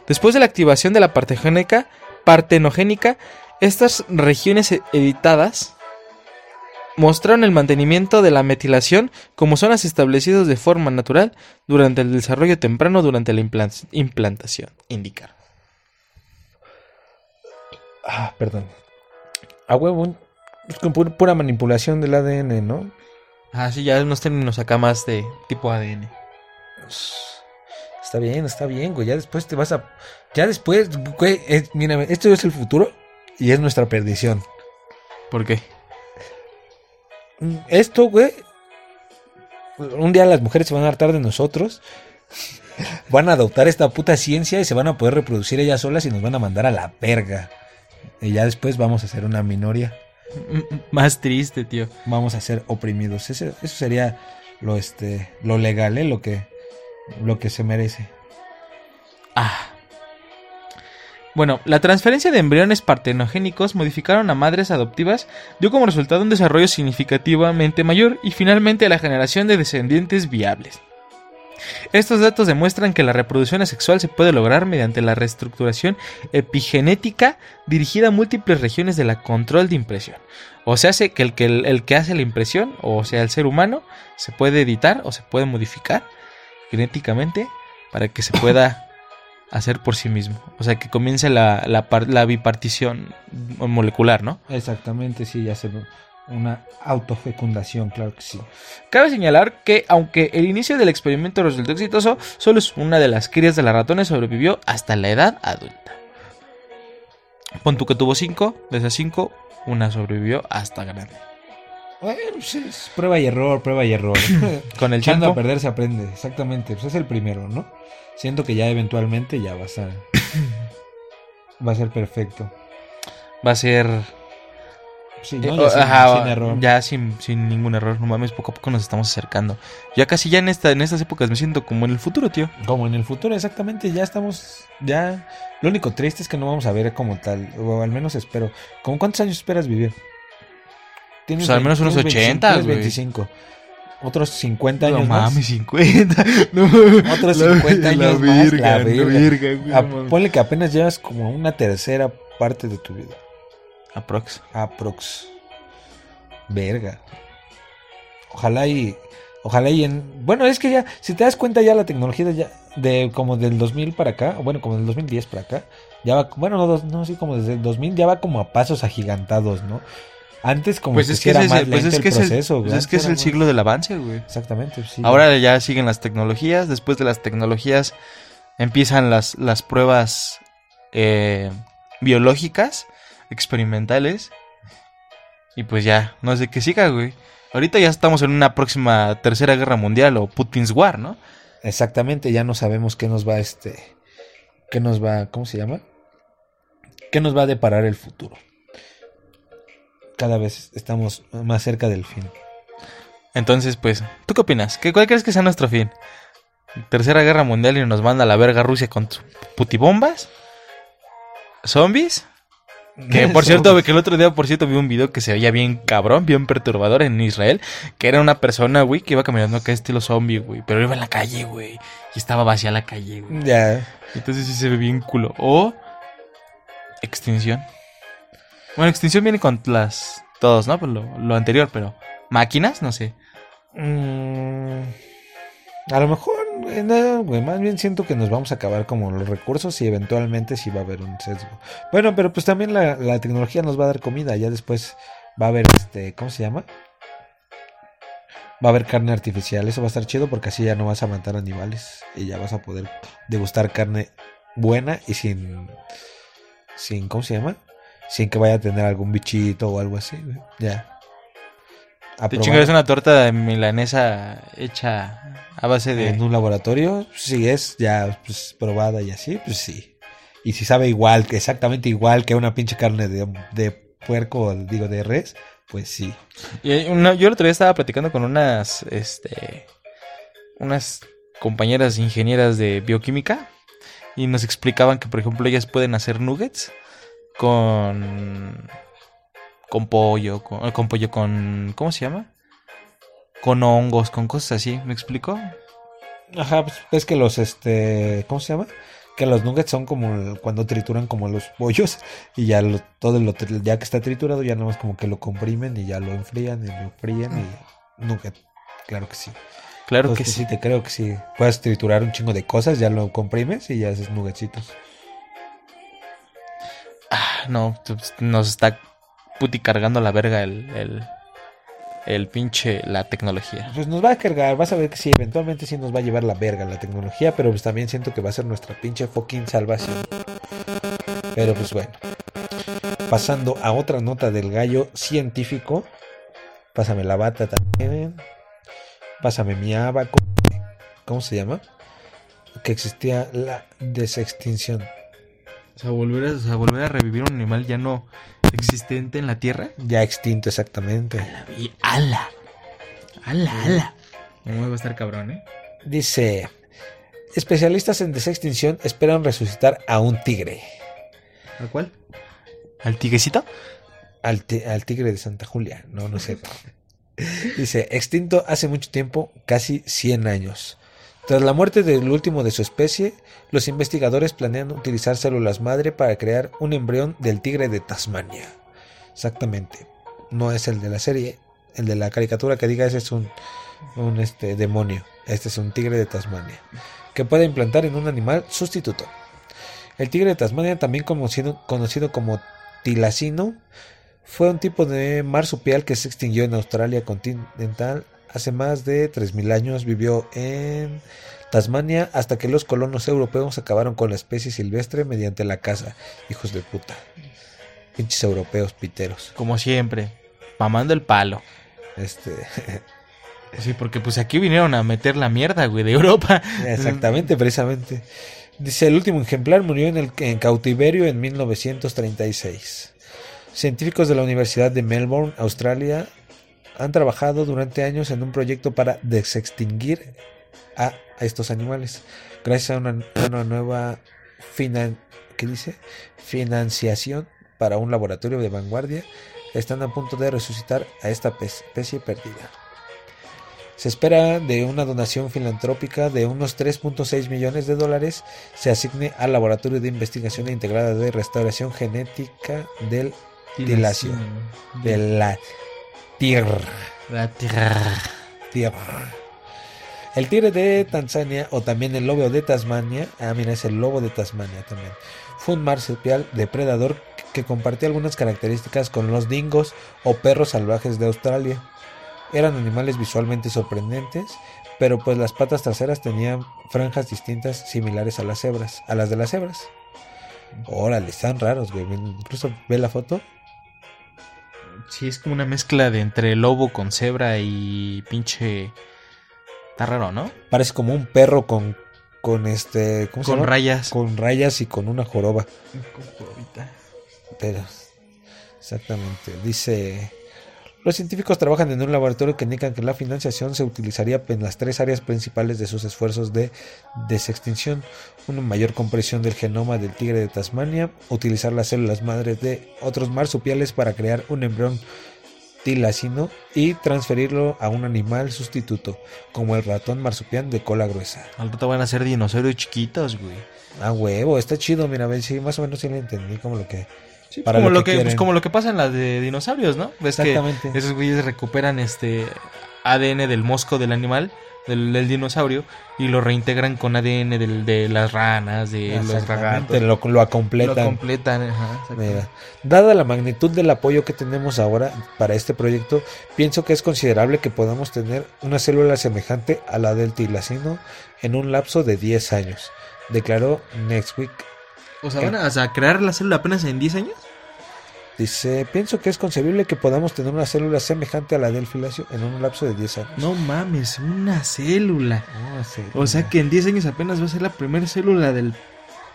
Después de la activación de la partenogénica, partenogénica estas regiones editadas mostraron el mantenimiento de la metilación como zonas establecidas de forma natural durante el desarrollo temprano durante la implan- implantación, indicaron. Ah, perdón. A huevo. Es con pu- pura manipulación del ADN, ¿no? Ah, sí, ya unos términos acá más de tipo ADN. Está bien, está bien, güey. Ya después te vas a. Ya después, güey. es- mira, esto es el futuro y es nuestra perdición. ¿Por qué? Mm, Esto, güey. Un día las mujeres se van a hartar de nosotros. Van a adoptar esta puta ciencia y se van a poder reproducir ellas solas y nos van a mandar a la verga. Y ya después vamos a ser una minoría. Más triste, tío. Vamos a ser oprimidos. Ese- eso sería lo, este, lo legal, ¿eh? Lo que, lo que se merece. Ah. Bueno, la transferencia de embriones partenogénicos modificaron a madres adoptivas dio como resultado un desarrollo significativamente mayor y finalmente la generación de descendientes viables. Estos datos demuestran que la reproducción asexual se puede lograr mediante la reestructuración epigenética dirigida a múltiples regiones de la control de impresión. O se hace que el que, el que hace la impresión, o sea, el ser humano, se puede editar o se puede modificar genéticamente para que se pueda hacer por sí mismo. O sea, que comience la, la, la bipartición molecular, ¿no? Exactamente, sí, ya se una autofecundación, claro que sí. Cabe señalar que, aunque el inicio del experimento resultó exitoso, solo es una de las crías de la ratona y sobrevivió hasta la edad adulta. Pon tú que tuvo cinco, de esas cinco, una sobrevivió hasta grande. Bueno, pues es prueba y error, prueba y error. Con el Echando a tiempo, perder se aprende, exactamente. Pues es el primero, ¿no? Siento que ya eventualmente ya va a ser. va a ser perfecto. va a ser... Sí, eh, ¿no? Ya sin, ajá, sin error. ya sin, sin ningún error. No mames, poco a poco nos estamos acercando. Ya casi ya en, esta, en estas épocas me siento como en el futuro, tío. Como en el futuro, exactamente, ya estamos. Ya. Lo único triste es que no vamos a ver como tal. O al menos espero. ¿Cómo cuántos años esperas vivir? Tienes Pues al menos unos 25, 80, tienes güey. 25. Otros 50 No años más. mames, 50. No, Otros la- 50 la años más, la la verga, güey, Ah, no mames. ponle que apenas llevas como una tercera parte de tu vida. Aprox. Aprox. Verga. Ojalá y. Ojalá y en. Bueno, es que ya, si te das cuenta, ya la tecnología ya de como del 2000 para acá, bueno, como del 2010 para acá, ya va. Bueno, no, no, sí, como desde el 2000 ya va como a pasos agigantados, ¿no? Antes, como Pues que es que, era ese es, más pues lento es que el es el, proceso, pues güey. es que es el siglo del avance, güey. Exactamente, sí. Ahora ya siguen las tecnologías. Después de las tecnologías empiezan las, las pruebas eh, biológicas, experimentales. Y pues ya, no sé qué siga, güey. Ahorita ya estamos en una próxima tercera guerra mundial o Putin's War, ¿no? Exactamente, ya no sabemos qué nos va este. ¿Qué nos va. ¿Cómo se llama? ¿Qué nos va a deparar el futuro? Cada vez estamos más cerca del fin. Entonces, pues, ¿tú qué opinas? ¿Qué, ¿Cuál crees que sea nuestro fin? ¿Tercera guerra mundial y nos manda a la verga Rusia con putibombas? ¿Zombies? Que por cierto, que el otro día, por cierto, vi un video que se veía bien cabrón, bien perturbador en Israel. Que era una persona, güey, que iba caminando acá estilo zombie, güey. Pero iba en la calle, güey. Y estaba vacía la calle, güey. Ya. Entonces sí se ve bien culo. O extinción. Bueno, extinción viene con las... Todos, ¿no? Pues lo, lo anterior, pero... Máquinas, no sé. Mm, a lo mejor, no, más bien siento que nos vamos a acabar como los recursos y eventualmente sí va a haber un sesgo. Bueno, pero pues también la, la tecnología nos va a dar comida, ya después Va a haber este, ¿cómo se llama? Va a haber carne artificial, eso va a estar chido porque así ya no vas a matar animales y ya vas a poder degustar carne buena y sin sin ¿cómo se llama? Sin que vaya a tener algún bichito o algo así. Ya. A Te chingas una torta de milanesa hecha a base de... en un laboratorio, si es ya pues, probada y así, pues sí. Y si sabe igual, que exactamente igual que una pinche carne de, de puerco, digo de res, pues sí. Y hay una- yo el otro día estaba platicando con unas, este, unas compañeras ingenieras de bioquímica y nos explicaban que, por ejemplo, ellas pueden hacer nuggets con, con pollo, con, con pollo, con, ¿cómo se llama? Con hongos, con cosas así. ¿Me explico? Ajá, pues es que los, este, ¿cómo se llama? Que los nuggets son como cuando trituran como los pollos y ya lo, todo lo, ya que está triturado ya nada más como que lo comprimen y ya lo enfrían y lo fríen y nugget, claro que sí. Claro Entonces, que sí. sí, te creo que sí. Puedes triturar un chingo de cosas, ya lo comprimes y ya haces nuggetscitos. Ah, no, pues, nos está puti cargando la verga el, el, el pinche, la tecnología. Pues nos va a cargar, vas a ver que sí, eventualmente sí nos va a llevar la verga la tecnología, pero pues también siento que va a ser nuestra pinche fucking salvación. Pero pues bueno. Pasando a otra nota del gallo científico. Pásame la bata también. Pásame mi abaco. ¿Cómo se llama? Que existía la desextinción. O sea, volver a, o sea, volver a revivir un animal ya no existente en la Tierra. Ya extinto exactamente. Ala. Ala, ala. No va a estar cabrón, ¿eh? Dice, especialistas en desextinción esperan resucitar a un tigre. ¿A cuál? ¿Al tiguecito? Al, al tigre de Santa Julia, no, no sé. Dice, extinto hace mucho tiempo, casi 100 años. Tras la muerte del último de su especie, los investigadores planean utilizar células madre para crear un embrión del tigre de Tasmania. Exactamente. No es el de la serie, el de la caricatura que diga ese es un, este, demonio. Este es un tigre de Tasmania. Que puede implantar en un animal sustituto. El tigre de Tasmania, también conocido, conocido como tilacino, fue un tipo de marsupial que se extinguió en Australia continental hace más de 3.000 años. Vivió en Tasmania hasta que los colonos europeos acabaron con la especie silvestre mediante la caza. Hijos de puta. Pinches europeos piteros. Como siempre. Mamando el palo. Este, Sí, porque pues aquí vinieron a meter la mierda, güey, de Europa. exactamente, precisamente. Dice, el último ejemplar murió en, el, en cautiverio en 1936. Científicos de la Universidad de Melbourne, Australia, han trabajado durante años en un proyecto para desextinguir a, a estos animales. Gracias a una, nueva finan- ¿qué dice? financiación para un laboratorio de vanguardia, están a punto de resucitar a esta pe- especie perdida. Se espera de una donación filantrópica de unos 3.6 millones de dólares se asigne al Laboratorio de Investigación Integrada de Restauración Genética del Tilacio. de la tierra. La tierra. tierra. El tigre de Tanzania o también el lobo de Tasmania, ah mira es el lobo de Tasmania también, fue un marsupial depredador que compartía algunas características con los dingos o perros salvajes de Australia. Eran animales visualmente sorprendentes, pero pues las patas traseras tenían franjas distintas similares a las cebras, a las de las cebras. Órale, están raros, güey. Incluso ve la foto. Sí, es como una mezcla de entre lobo con cebra y pinche... Está raro, ¿no? Parece como un perro con con este, ¿cómo se Con llama? rayas. Con rayas y con una joroba. Con jorobita. Pero, exactamente. Dice, los científicos trabajan en un laboratorio que indican que la financiación se utilizaría en las tres áreas principales de sus esfuerzos de desextinción. Una mayor compresión del genoma del tigre de Tasmania, utilizar las células madres de otros marsupiales para crear un embrión tilacino y transferirlo a un animal sustituto, como el ratón marsupial de cola gruesa. Al rato van a ser dinosaurios chiquitos, güey. Ah, huevo, está chido, mira, a ver si más o menos sí lo entendí como lo que... Sí, Para como lo lo que que, pues, quieren. como lo que pasa en las de dinosaurios, ¿no? Ves que Exactamente. esos güeyes recuperan este ADN del mosco del animal, del, del dinosaurio, y lo reintegran con ADN del- de las ranas, de los ragatos. lo, lo completan. Lo completan, ajá, exactamente. Mira, dada la magnitud del apoyo que tenemos ahora para este proyecto, pienso que es considerable que podamos tener una célula semejante a la del tilacino en un lapso de 10 años, declaró Nextweek. O sea, van a, o sea, crear la célula apenas en 10 años. Dice, pienso que es concebible que podamos tener una célula semejante a la del filacio en un lapso de 10 años. No mames, una célula. No, sí, O sea que en 10 años apenas va a ser la primera célula del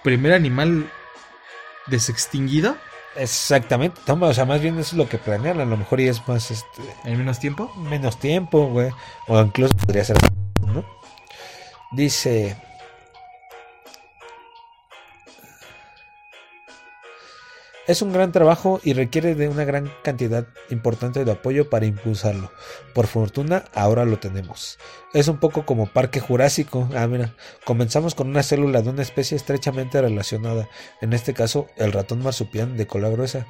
primer animal desextinguido. Exactamente, toma, o sea, más bien eso es lo que planean, a lo mejor y es más, este, En menos tiempo. menos tiempo, güey. O incluso podría ser, ¿no? Dice. Es un gran trabajo y requiere de una gran cantidad importante de apoyo para impulsarlo. Por fortuna, ahora lo tenemos. Es un poco como Parque Jurásico. Ah, mira, comenzamos con una célula de una especie estrechamente relacionada, en este caso el ratón marsupial de cola gruesa,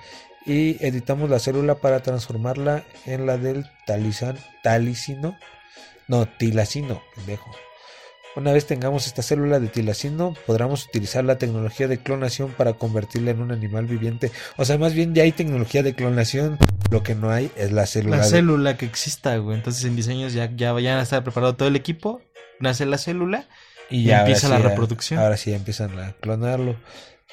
y editamos la célula para transformarla en la del talizan, talicino, no, tilacino, pendejo. Una vez tengamos esta célula de tilacino, podremos utilizar la tecnología de clonación para convertirla en un animal viviente. O sea, más bien ya hay tecnología de clonación, lo que no hay es la célula. La de- célula que exista, güey. Entonces en 10 años ya, ya vayan a estar preparado todo el equipo. Nace la célula. y ahora empieza la ya- reproducción. Ahora sí ya empiezan a clonarlo.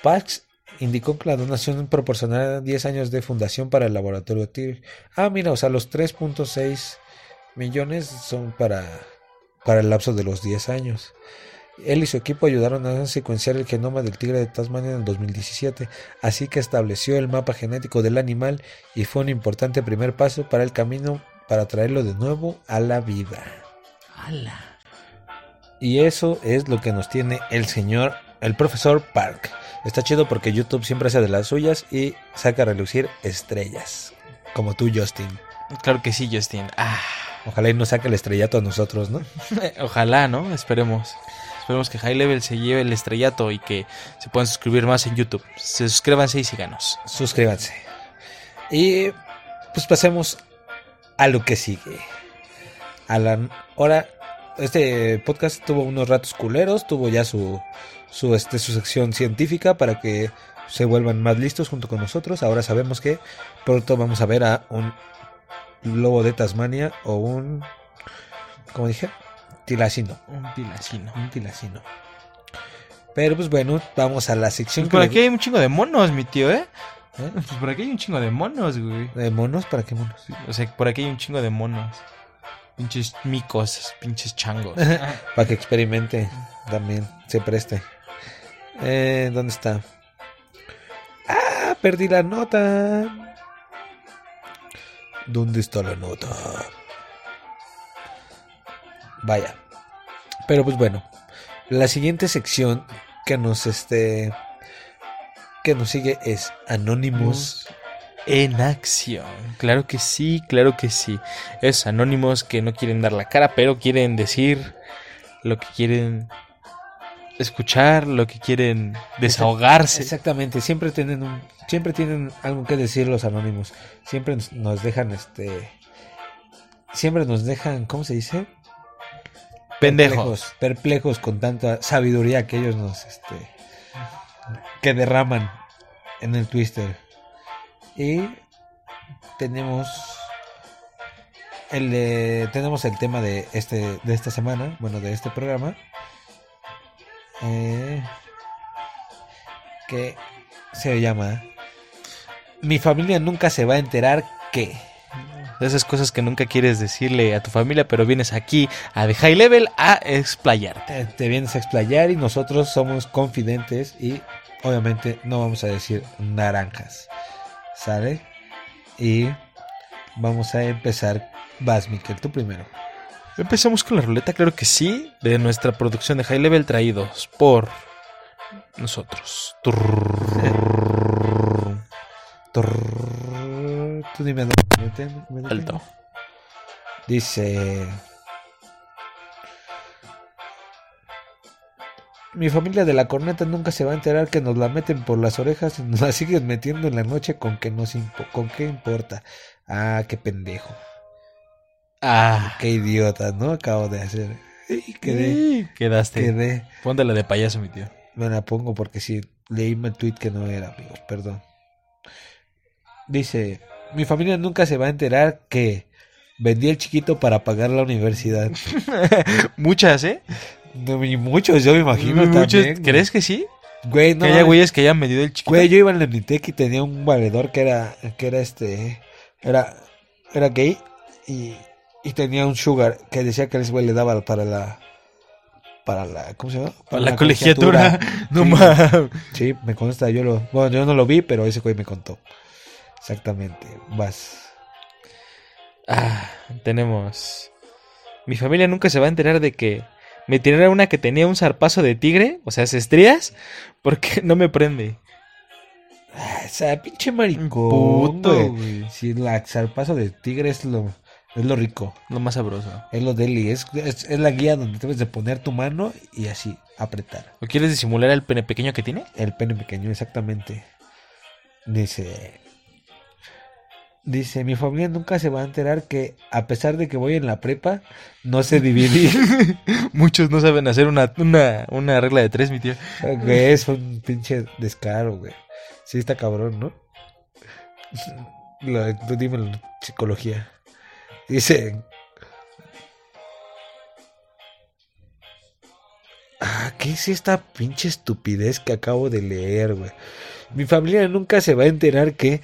Pax indicó que la donación proporcionará 10 años de fundación para el laboratorio Tigre. Ah, mira, o sea, los 3.6 millones son para, para el lapso de los 10 años. Él y su equipo ayudaron a secuenciar el genoma del tigre de Tasmania en el 2017, así que estableció el mapa genético del animal y fue un importante primer paso para el camino para traerlo de nuevo a la vida. ¡Hala! Y eso es lo que nos tiene el señor, el profesor Park. Está chido porque YouTube siempre hace de las suyas y saca a relucir estrellas. Como tú, Justin. Claro que sí, Justin. Ah, Ojalá y nos saque el estrellato a nosotros, ¿no? ojalá, ¿no? Esperemos. Esperemos que High Level se lleve el estrellato y que se puedan suscribir más en YouTube. Se suscríbanse y síganos. Suscríbanse. Y pues pasemos a lo que sigue. A la hora. Este podcast tuvo unos ratos culeros. Tuvo ya su, su, este, su sección científica para que se vuelvan más listos junto con nosotros. Ahora sabemos que pronto vamos a ver a un lobo de Tasmania o un. Como dije, tilacino. Un tilacino. Un tilacino. Pero pues bueno, vamos a la sección Pues por que aquí hay un chingo de monos, mi tío, ¿eh? ¿Eh? Pues por aquí hay un chingo de monos, güey. ¿De monos? ¿Para qué monos? O sea, por aquí hay un chingo de monos. Pinches micos, pinches changos. Para que experimente también, se preste. Eh, ¿Dónde está? ¡Ah! Perdí la nota. ¿Dónde está la nota? Vaya. Pero pues bueno. La siguiente sección que nos este. que nos sigue es Anonymous. en acción. Claro que sí, claro que sí. Es anónimos que no quieren dar la cara, pero quieren decir lo que quieren escuchar, lo que quieren desahogarse. Exactamente, siempre tienen un, siempre tienen algo que decir los anónimos. Siempre nos- dejan este siempre nos dejan, ¿cómo se dice? Pendejos. perplejos con tanta sabiduría que ellos nos este que derraman en el Twister. Y tenemos el de- tenemos el tema de este de esta semana, bueno, de este programa. Eh, que se llama Mi familia nunca se va a enterar que esas cosas que nunca quieres decirle a tu familia, pero vienes aquí a The High Level a explayarte. Eh, te vienes a explayar y nosotros somos confidentes y obviamente no vamos a decir naranjas. ¿Sale? Y vamos a empezar. Vas, Miquel, tú primero. Empezamos con la ruleta, claro que sí, de nuestra producción de High Level traídos por nosotros. Turr. Trrr, Tú dime dónde. Alto. Dice. Mi familia de la corneta nunca se va a enterar que nos la meten por las orejas y nos la siguen metiendo en la noche con que nos impo- con qué importa. Ah, qué pendejo. Ah. Qué idiota, ¿no? Acabo de hacer. Y quedé, Sí, Quedaste. quedé. Ponte la de payaso, mi tío. Me la pongo porque sí, leí el tweet que no era, amigos, perdón. Dice, mi familia nunca se va a enterar que vendí el chiquito para pagar la universidad. Muchas, ¿eh? No, y muchos, yo me imagino Muchos. también. ¿Crees que sí? Güey, no. que haya mames. güeyes que hayan vendido el chiquito. Güey, yo iba en la Unitec y tenía un valedor que era, que era este, era, era gay y, y tenía un sugar que decía que ese güey le daba para la, para la, ¿cómo se llama? Para la colegiatura. No Sí. mames. Sí, me consta, yo lo, bueno, yo no lo vi, pero ese güey me contó. Exactamente, vas. Ah, tenemos. Mi familia nunca se va a enterar de que me tiré una que tenía un zarpazo de tigre, o sea, estrías, porque no me prende. Ah, esa pinche maricón, Puto, güey. Sí, la zarpazo de tigre es lo, es lo rico. Lo más sabroso. Es lo deli, es, es, es la guía donde debes de poner tu mano y así apretar. ¿O quieres disimular el pene pequeño que tiene? El pene pequeño, exactamente. Dice. Dice, mi familia nunca se va a enterar que a pesar de que voy en la prepa, no sé dividir. Muchos no saben hacer una, una, una regla de tres, mi tío. Güey, es un pinche descaro, güey. Sí está cabrón, ¿no? Lo, tú dímelo, psicología. Dice... Ah, ¿qué es esta pinche estupidez que acabo de leer, güey? Mi familia nunca se va a enterar que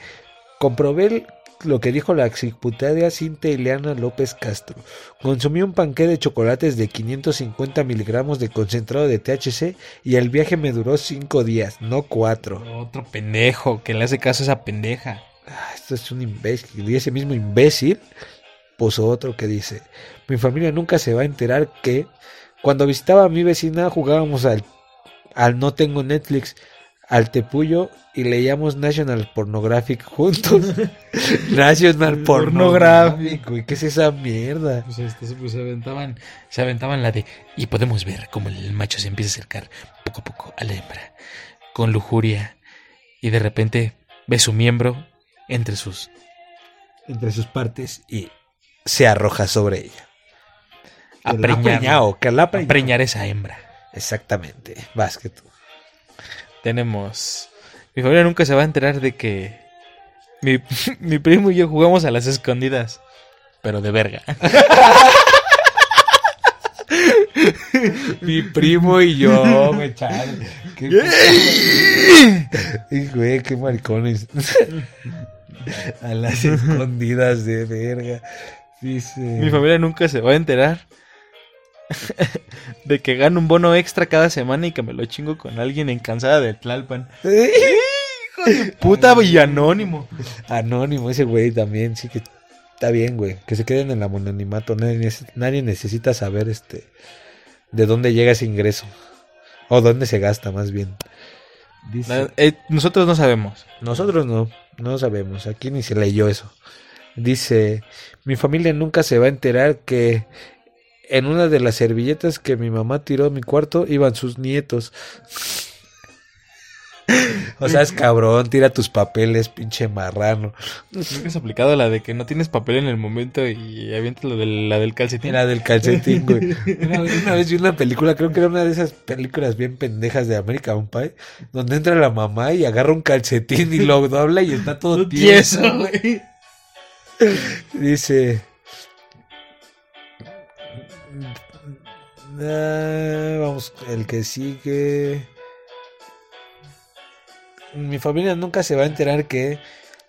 comprobé lo que dijo la exdiputada Cinta Ileana López Castro. Consumí un panqué de chocolates de 550 miligramos de concentrado de THC y el viaje me duró cinco días, no cuatro. Otro pendejo que le hace caso a esa pendeja. Ah, esto es un imbécil. Y ese mismo imbécil puso otro que dice, mi familia nunca se va a enterar que cuando visitaba a mi vecina jugábamos al, al no tengo Netflix, al tepullo y leíamos National Pornographic juntos. National Pornographic, güey, ¿qué es esa mierda? Pues, este, pues, se aventaban, se aventaban la de y podemos ver cómo el macho se empieza a acercar poco a poco a la hembra con lujuria y de repente ve su miembro entre sus Entre sus partes y se arroja sobre ella. Ha preñado. preñar esa hembra. Exactamente, vas que tú. Tenemos mi familia nunca se va a enterar de que mi, mi primo y yo jugamos a las escondidas, pero de verga. Mi primo y yo, me chale. Qué güey, qué maricones. A las escondidas de verga. Dice. Mi familia nunca se va a enterar de que gano un bono extra cada semana y que me lo chingo con alguien en cansada de Tlalpan. Puta y anónimo. Anónimo, ese güey también, sí que está bien, güey. Que se queden en el anonimato. Nadie, neces- nadie necesita saber este de dónde llega ese ingreso. O dónde se gasta, más bien. Dice. Eh, nosotros no sabemos. Nosotros no, no sabemos, aquí ni se leyó eso. Dice, mi familia nunca se va a enterar que en una de las servilletas que mi mamá tiró en mi cuarto iban sus nietos. o sea, es cabrón, tira tus papeles, pinche marrano. Nunca has aplicado la de que no tienes papel en el momento y avientas lo de la del calcetín. Era del calcetín, güey. Una, vez- una vez vi una película, creo que era una de esas películas bien pendejas de American Pie, donde entra la mamá y agarra un calcetín y lo dobla y está todo Tieso, güey. Dice. Ah, vamos, el que sigue. Mi familia nunca se va a enterar que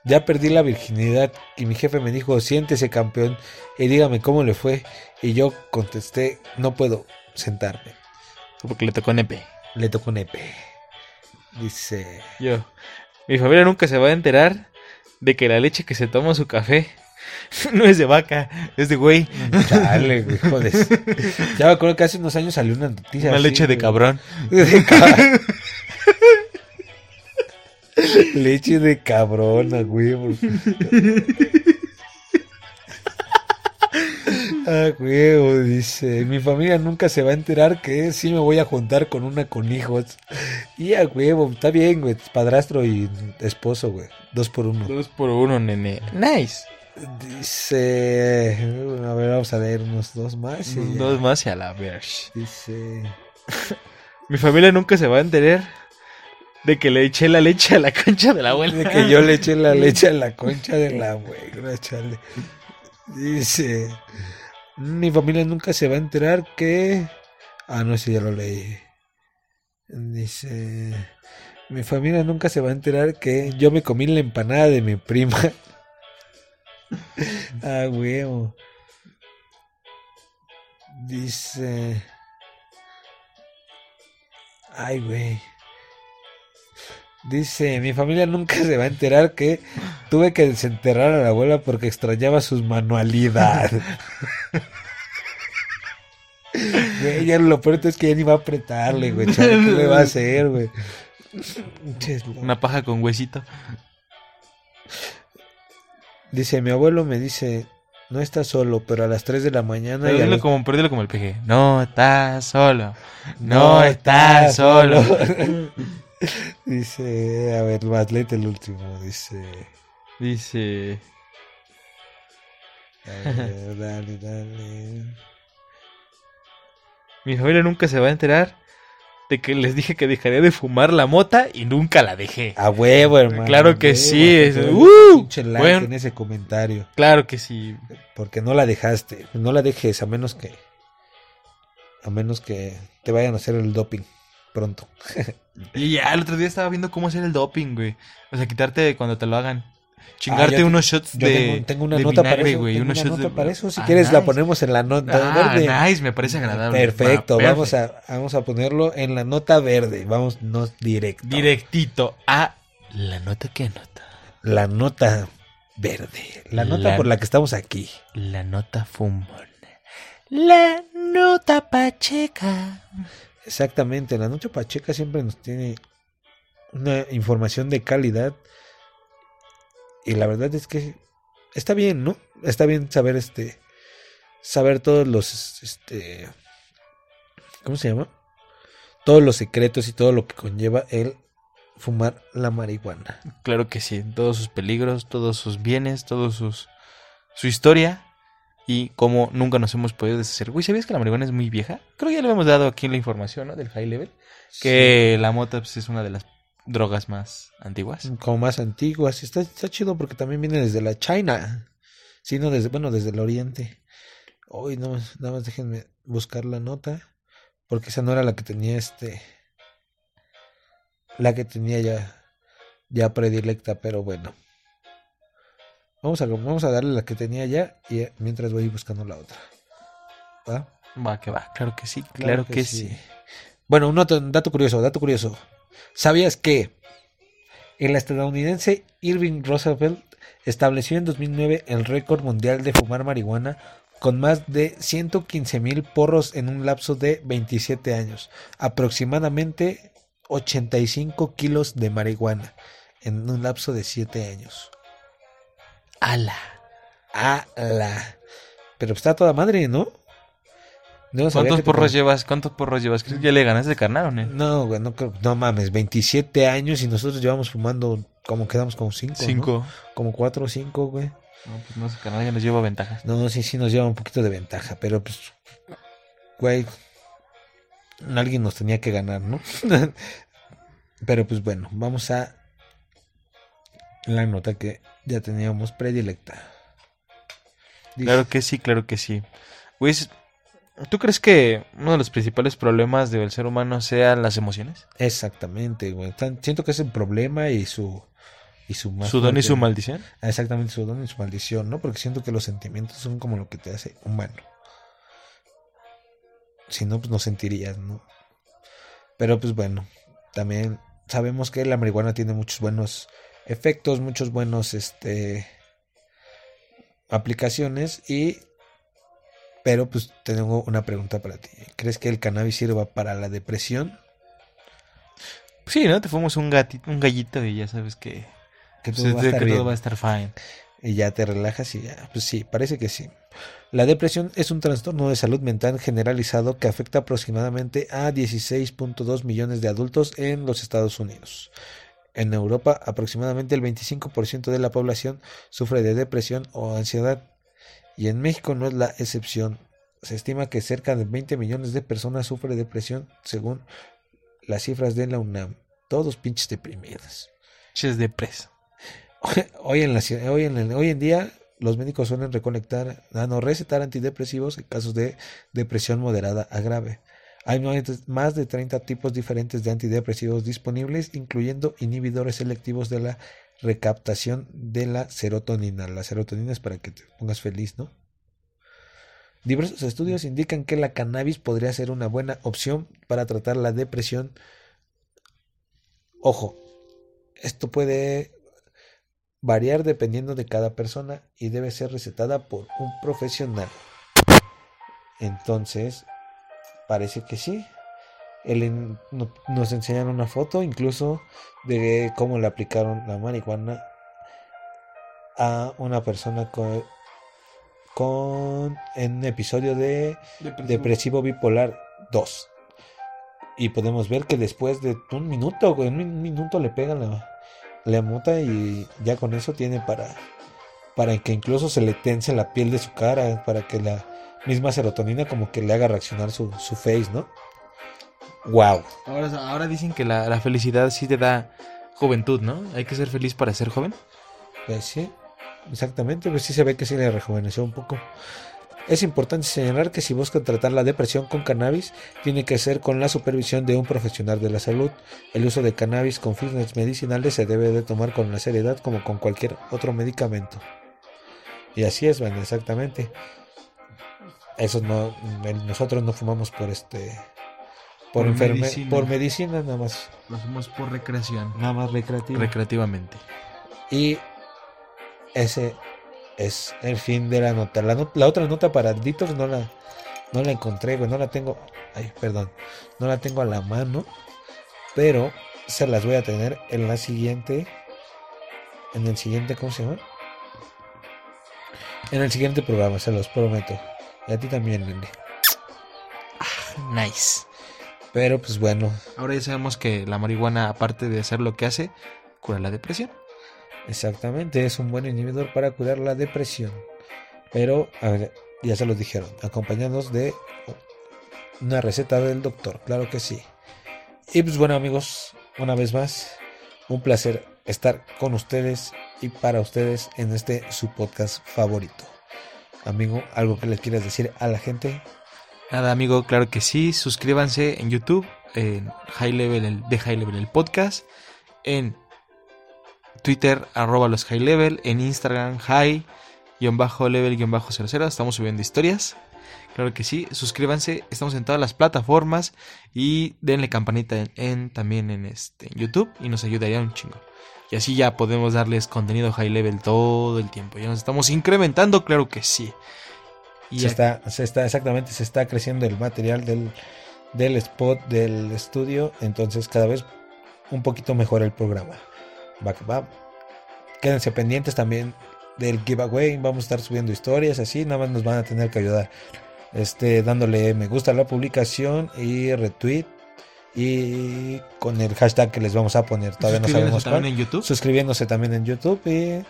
ya perdí la virginidad y mi jefe me dijo, siéntese campeón y dígame cómo le fue. Y yo contesté, no puedo sentarme. Porque le tocó nepe. Le tocó nepe. Dice, Yo. Mi familia nunca se va a enterar de que la leche que se toma su café no es de vaca, es de güey. chale, güey, joder. Ya me acuerdo que hace unos años salió una noticia. Una así, leche de güey. cabrón. De ca- Leche de cabrona, huevo. Ah, huevo, dice. Mi familia nunca se va a enterar que sí me voy a juntar con una con hijos. Y a huevo, está bien, güey. Padrastro y esposo, güey. Dos por uno. Dos por uno, nene. Nice. Dice. A ver, vamos a leer unos dos más. y ya. Dos más y a la verge. Dice. Mi familia nunca se va a enterar de que le eché la leche a la concha de la abuela. De que yo le eché la leche a la concha de la abuela, chale. Dice. Mi familia nunca se va a enterar que. Ah, no, ese ya lo leí. Dice. Mi familia nunca se va a enterar que yo me comí la empanada de mi prima. ah, huevo. Dice. Ay, güey. Dice, mi familia nunca se va a enterar que tuve que desenterrar a la abuela porque extrañaba sus manualidades. Güey, ya lo peor es que ya ni va a apretarle, güey. chale, ¿Qué le va a hacer, güey? Una paja con huesito. Dice, mi abuelo me dice, no estás solo, pero a las 3 de la mañana... Pero dilo como, pero dilo como el peje. No estás solo. No estás solo. Dice, a ver, más, el último. Dice, Dice. a ver, dale, dale. Mi familia nunca se va a enterar de que les dije que dejaría de fumar la mota y nunca la dejé. A huevo, hermano. Claro que huevo, sí, es- ¡Uh! like Bueno. en ese comentario. Claro que sí. Porque no la dejaste. No la dejes, a menos que. A menos que te vayan a hacer el doping pronto. Y ya, el otro día estaba viendo cómo hacer el doping, güey. O sea, quitarte cuando te lo hagan. Chingarte Ah, yo- unos shots de, tengo, tengo una de nota para vinagre, eso. güey. tengo Unos una nota de... para eso. Si Ah, quieres, la nice. ponemos en la nota Ah, verde. nice, me parece agradable. Perfecto, Va, vamos a, vamos a ponerlo en la nota verde. Vamos, no directo. Directito a la nota que nota. La nota verde. La nota La- por la que estamos aquí. La nota fumona. La nota pacheca. Exactamente, la noche pacheca siempre nos tiene una información de calidad. Y la verdad es que está bien, ¿no? Está bien saber este saber todos los este ¿cómo se llama? Todos los secretos y todo lo que conlleva el fumar la marihuana. Claro que sí, todos sus peligros, todos sus bienes, todos sus su historia y cómo nunca nos hemos podido deshacer. Güey, ¿sabías que la marihuana es muy vieja? Creo que ya le hemos dado aquí la información, ¿no? Del high level, que la mota pues, es una de las drogas más antiguas. como más antiguas. Está, está chido porque también viene desde la China. Sí, no, desde, bueno, desde el oriente. Hoy no, más- nada más déjenme buscar la nota. Porque esa no era la que tenía este. La que tenía ya. Ya predilecta, pero bueno. Vamos a, vamos a darle la que tenía ya. Y eh, mientras voy buscando la otra. ¿Va? Va, que va, claro que sí, claro, que, sí. Bueno, un dato, un dato curioso, dato curioso. ¿Sabías que el estadounidense Irving Roosevelt estableció en 2009 el récord mundial de fumar marihuana con más de 115 mil porros en un lapso de 27 años? Aproximadamente 85 kilos de marihuana en un lapso de 7 años. Ala. ¡Ala! Pero está toda madre, ¿no? ¿Cuántos te- porros llevas? ¿Cuántos porros llevas? ¿Crees que ya le ganaste de carnal o no? No, güey, no, creo- no mames, 27 años y nosotros llevamos fumando, como quedamos como 5. Cinco. Como 4 o 5, güey. No, pues no sé, carnal ya nos lleva ventajas. No, sí, sí nos lleva un poquito de ventaja, pero pues, güey, alguien nos tenía que ganar, ¿no? pero pues bueno, vamos a la nota que ya teníamos predilecta. Dice- Claro que sí, claro que sí. Es- ¿tú crees que uno de los principales problemas del ser humano sean las emociones? Exactamente, güey. Tan- Siento que es el problema y su... Y su, ¿Su don y su maldición? Exactamente, su don y su maldición, ¿no? Porque siento que los sentimientos son como lo que te hace humano. Si no, pues no sentirías, ¿no? Pero pues bueno, también sabemos que la marihuana tiene muchos buenos efectos, muchos buenos, este, aplicaciones y... Pero pues tengo una pregunta para ti. ¿Crees que el cannabis sirva para la depresión? Sí, ¿no? Te fumas un gatito, un gallito y ya sabes que, Que pues, todo va a que estar todo va a estar fine. y ya te relajas y ya, pues sí, parece que sí. La depresión es un trastorno de salud mental generalizado que afecta aproximadamente a 16.2 millones de adultos en los Estados Unidos. En Europa, aproximadamente el 25% de la población sufre de depresión o ansiedad, y en México no es la excepción. Se estima que cerca de 20 millones de personas sufren de depresión, según las cifras de la UNAM. Todos pinches deprimidos. Ches de presa. Hoy en, la, hoy, en el- hoy en día, los médicos suelen recolectar, ah, no, recetar antidepresivos en casos de depresión moderada a grave. Hay más- de 30 tipos diferentes de antidepresivos disponibles, incluyendo inhibidores selectivos de la recaptación de la serotonina. La serotonina es para que te pongas feliz, ¿no? Diversos estudios indican que la cannabis podría ser una buena opción para tratar la depresión. Ojo, esto puede variar dependiendo de cada persona y debe ser recetada por un profesional. Entonces, parece que sí. El en- no- nos enseñaron una foto incluso de cómo le aplicaron la marihuana a una persona con, con en un episodio de depresivo bipolar 2. Y podemos ver que después de un minuto, en un minuto le pegan la, la mota y ya con eso tiene para, para que incluso se le tense la piel de su cara, para que la misma serotonina como que le haga reaccionar su, su face, ¿no? Wow. Ahora, ahora dicen que la, la felicidad sí te da juventud, ¿no? Hay que ser feliz para ser joven. Pues sí, exactamente, pues sí se ve que sí le rejuveneció un poco. Es importante señalar que si buscan tratar la depresión con cannabis, tiene que ser con la supervisión de un profesional de la salud. El uso de cannabis con fines medicinales se debe de tomar con la seriedad como con cualquier otro medicamento. Y así es, bueno, exactamente. Eso no, nosotros no fumamos por este, por, Por enferme- medicina. por medicina nada más, Lo hacemos por recreación. nada más recreativo. Recreativamente. Y ese es el fin de la nota. La, not- la otra nota para Dieter no la, no la encontré, güey. No la tengo. Ay, perdón. No la tengo a la mano. Pero se las voy a tener en la siguiente. En el siguiente, ¿cómo se llama? En el siguiente programa, se los prometo. Y a ti también, Nene. Nice. Pero pues bueno, Ahora ya sabemos que la marihuana, aparte de hacer lo que hace, cura la depresión. Exactamente, es un buen inhibidor para curar la depresión. Pero, a ver, ya se los dijeron, acompañados de una receta del doctor, claro que sí. Y pues bueno amigos, una vez más, un placer estar con ustedes y para ustedes en este su podcast favorito. Amigo, algo que les quieras decir a la gente. Nada, amigo, claro que sí. Suscríbanse en YouTube, en High Level, el, de High Level, el podcast. En Twitter, arroba los High Level. En Instagram, High, guion bajo level, guion bajo 00. Estamos subiendo historias. Claro que sí. Suscríbanse. Estamos en todas las plataformas. Y denle campanita en, en- también en, este, en YouTube. Y nos ayudaría un chingo. Y así ya podemos darles contenido high level todo el tiempo. Ya nos estamos incrementando, claro que sí. Y se está, se está, exactamente, se está creciendo el material del, del spot del estudio, entonces cada vez un poquito mejor el programa. Va va. Quédense pendientes también del giveaway, vamos a estar subiendo historias así, nada más nos van a tener que ayudar. Este, dándole me gusta a la publicación y retweet y con el hashtag que les vamos a poner, todavía no sabemos también cuál. en YouTube. Suscribiéndose también en YouTube y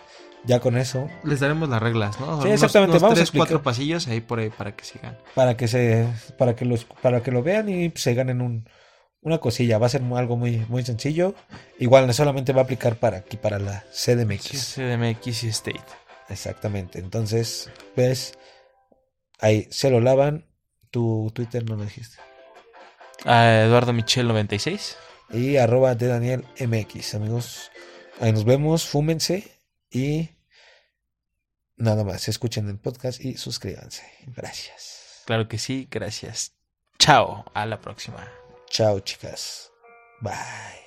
ya con eso Les daremos las reglas, ¿no? Sí, exactamente, vamos a tres, explicar. cuatro pasillos ahí por ahí para que sigan. para que se para que los para que lo vean y se ganen un una cosilla va a ser algo muy muy sencillo igual no solamente va a aplicar para aquí para la CDMX CDMX y State. exactamente entonces ves ahí se lo lavan tu Twitter no lo dijiste A Eduardo Michel 96. y arroba de Daniel MX amigos ahí nos vemos fúmense y nada más escuchen el podcast y suscríbanse gracias Claro que sí, gracias. Chao, a la próxima. chao chicas bye